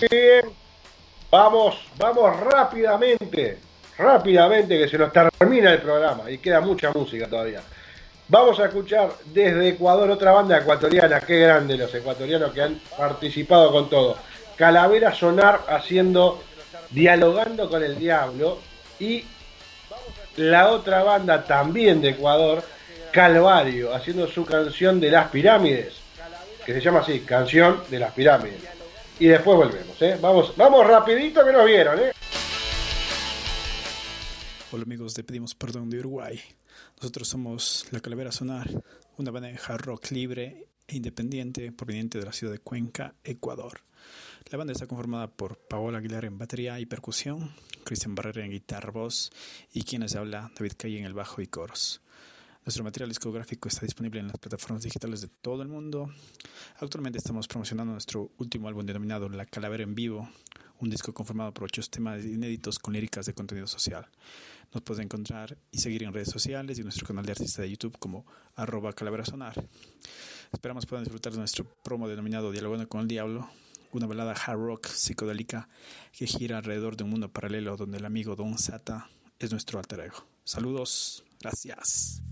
Bien. Vamos, vamos rápidamente, rápidamente que se nos termina el programa y queda mucha música todavía. Vamos a escuchar desde Ecuador otra banda ecuatoriana, qué grande los ecuatorianos que han participado con todo. Calavera Sonar haciendo, dialogando con el diablo y la otra banda también de Ecuador, Calvario, haciendo su canción de las pirámides, que se llama así, canción de las pirámides. Y después volvemos, ¿eh? Vamos, vamos rapidito que nos vieron, ¿eh? Hola amigos de Pedimos Perdón de Uruguay. Nosotros somos La Calavera Sonar, una banda de hard rock libre e independiente proveniente de la ciudad de Cuenca, Ecuador. La banda está conformada por Paola Aguilar en batería y percusión, Cristian Barrera en guitarra, voz y quien les habla, David Calle en el bajo y coros. Nuestro material discográfico está disponible en las plataformas digitales de todo el mundo. Actualmente estamos promocionando nuestro último álbum denominado La Calavera en Vivo, un disco conformado por ocho temas inéditos con líricas de contenido social. Nos puedes encontrar y seguir en redes sociales y en nuestro canal de artista de YouTube como arroba calavera sonar. Esperamos puedan disfrutar de nuestro promo denominado Dialogando con el Diablo, una balada hard rock psicodélica que gira alrededor de un mundo paralelo donde el amigo Don Sata es nuestro alter ego. Saludos, gracias.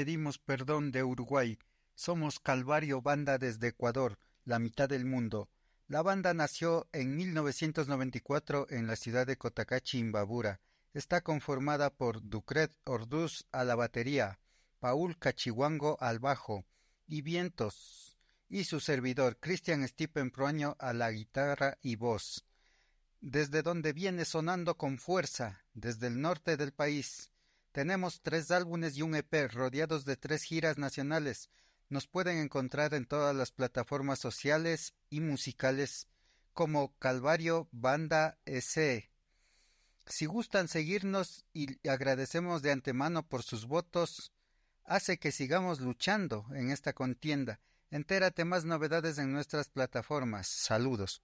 Pedimos perdón de Uruguay. Somos Calvario Banda desde Ecuador, la mitad del mundo. La banda nació en 1994 en la ciudad de Cotacachi, Imbabura. Está conformada por Ducret Orduz a la batería, Paul Cachihuango al bajo y Vientos, y su servidor Cristian Stipen Proaño a la guitarra y voz. Desde donde viene sonando con fuerza, desde el norte del país. Tenemos tres álbumes y un EP rodeados de tres giras nacionales. Nos pueden encontrar en todas las plataformas sociales y musicales como Calvario Banda SE. Si gustan seguirnos y agradecemos de antemano por sus votos, hace que sigamos luchando en esta contienda. Entérate más novedades en nuestras plataformas. Saludos.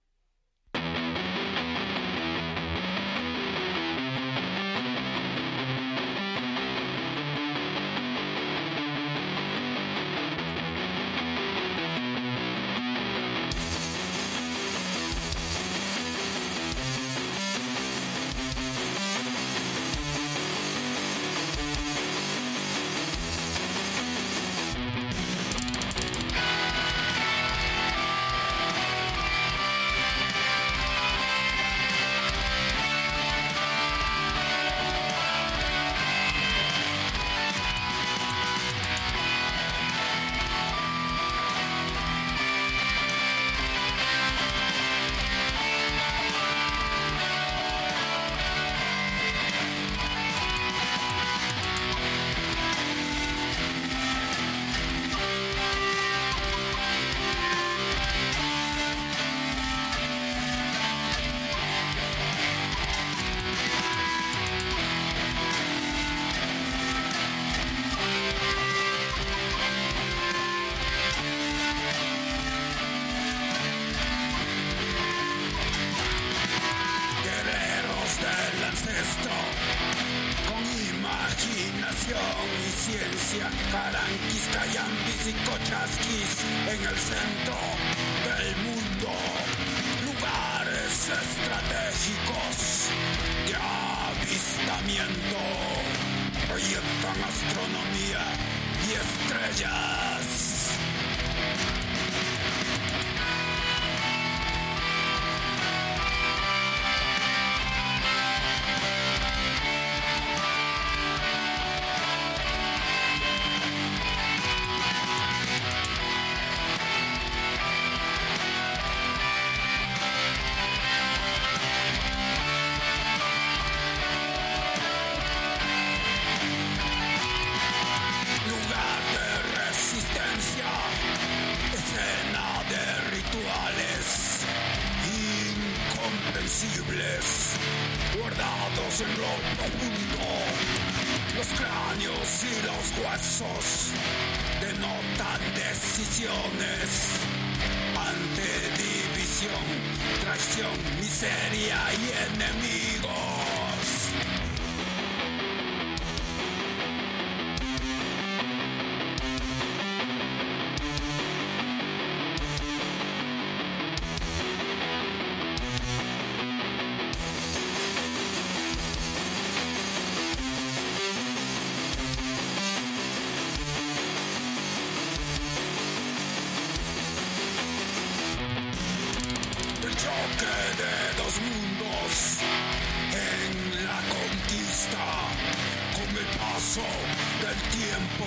Del tiempo.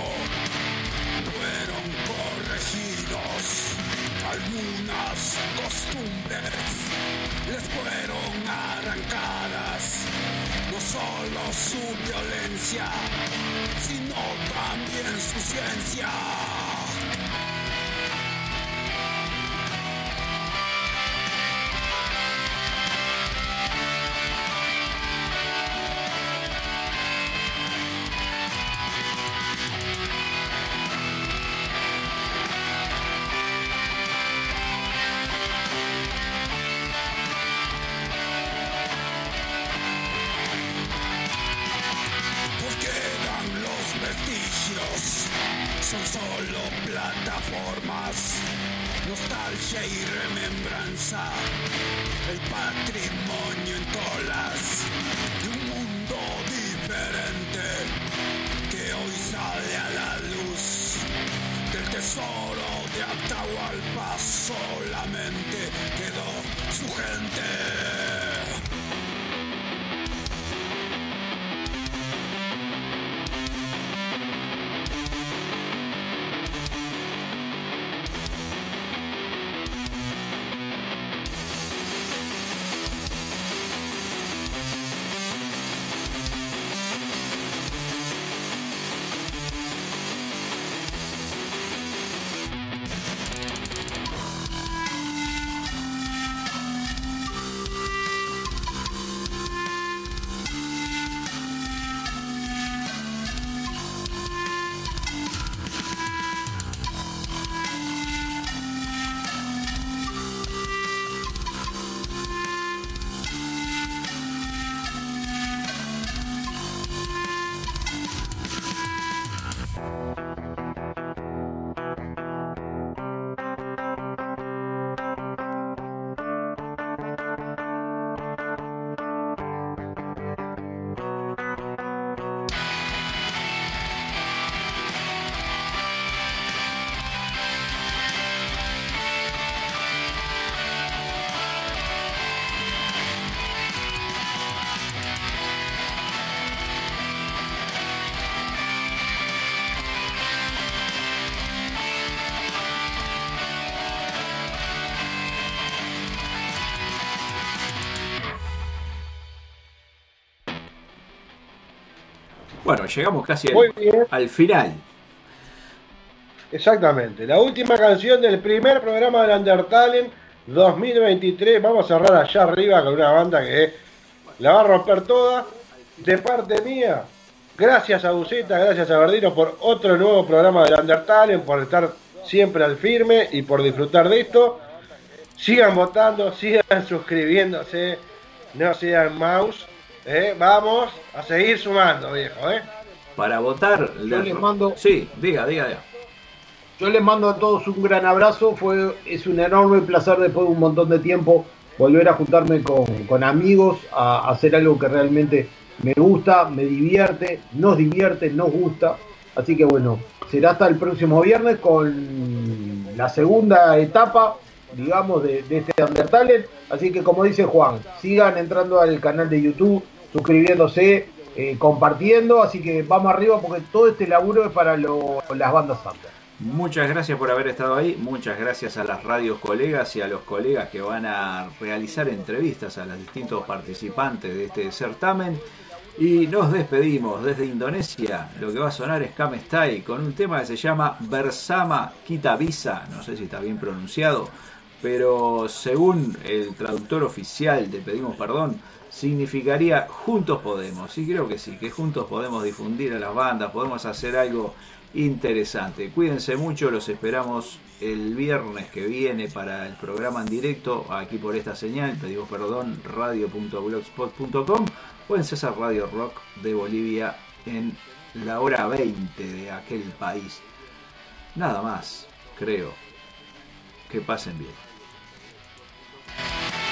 Fueron corregidos algunas costumbres. Les fueron arrancadas. No solo su violencia sino también su ciencia el patrimonio Bueno, llegamos casi al, final. Exactamente. La última canción del primer programa del Undertale 2023. Vamos a cerrar allá arriba con una banda que la va a romper toda. De parte mía, gracias a Buceta, gracias a Verdino por otro nuevo programa del Undertale, por estar siempre al firme y por disfrutar de esto. Sigan votando, sigan suscribiéndose, no sean mouse. ¿Eh? Vamos a seguir sumando, viejo. ¿eh? Para votar, Yo les mando- Sí, diga, diga, diga. Yo les mando a todos un gran abrazo. Fue, es un enorme placer después de un montón de tiempo volver a juntarme con, con amigos, a, a hacer algo que realmente me gusta, me divierte, nos divierte, nos gusta. Así que bueno, será hasta el próximo viernes con la segunda etapa, digamos, de, de este Undertale. Así que como dice Juan, sigan entrando al canal de YouTube, suscribiéndose, eh, compartiendo. Así que vamos arriba porque todo este laburo es para las bandas under. Muchas gracias por haber estado ahí, muchas gracias a las radios colegas y a los colegas que van a realizar entrevistas a los distintos participantes de este certamen. Y nos despedimos desde Indonesia. Lo que va a sonar es Kamestai con un tema que se llama Bersama Kitabisa. No sé si está bien pronunciado, pero según el traductor oficial Te Pedimos Perdón, significaría Juntos Podemos. Y creo que sí, que juntos podemos difundir a las bandas, podemos hacer algo interesante. Cuídense mucho, los esperamos el viernes que viene para el programa en directo aquí por esta señal, pedimos perdón, radio.blogspot.com o en César Radio Rock de Bolivia en la hora 20 de aquel país. Nada más, creo. Que pasen bien. Bye.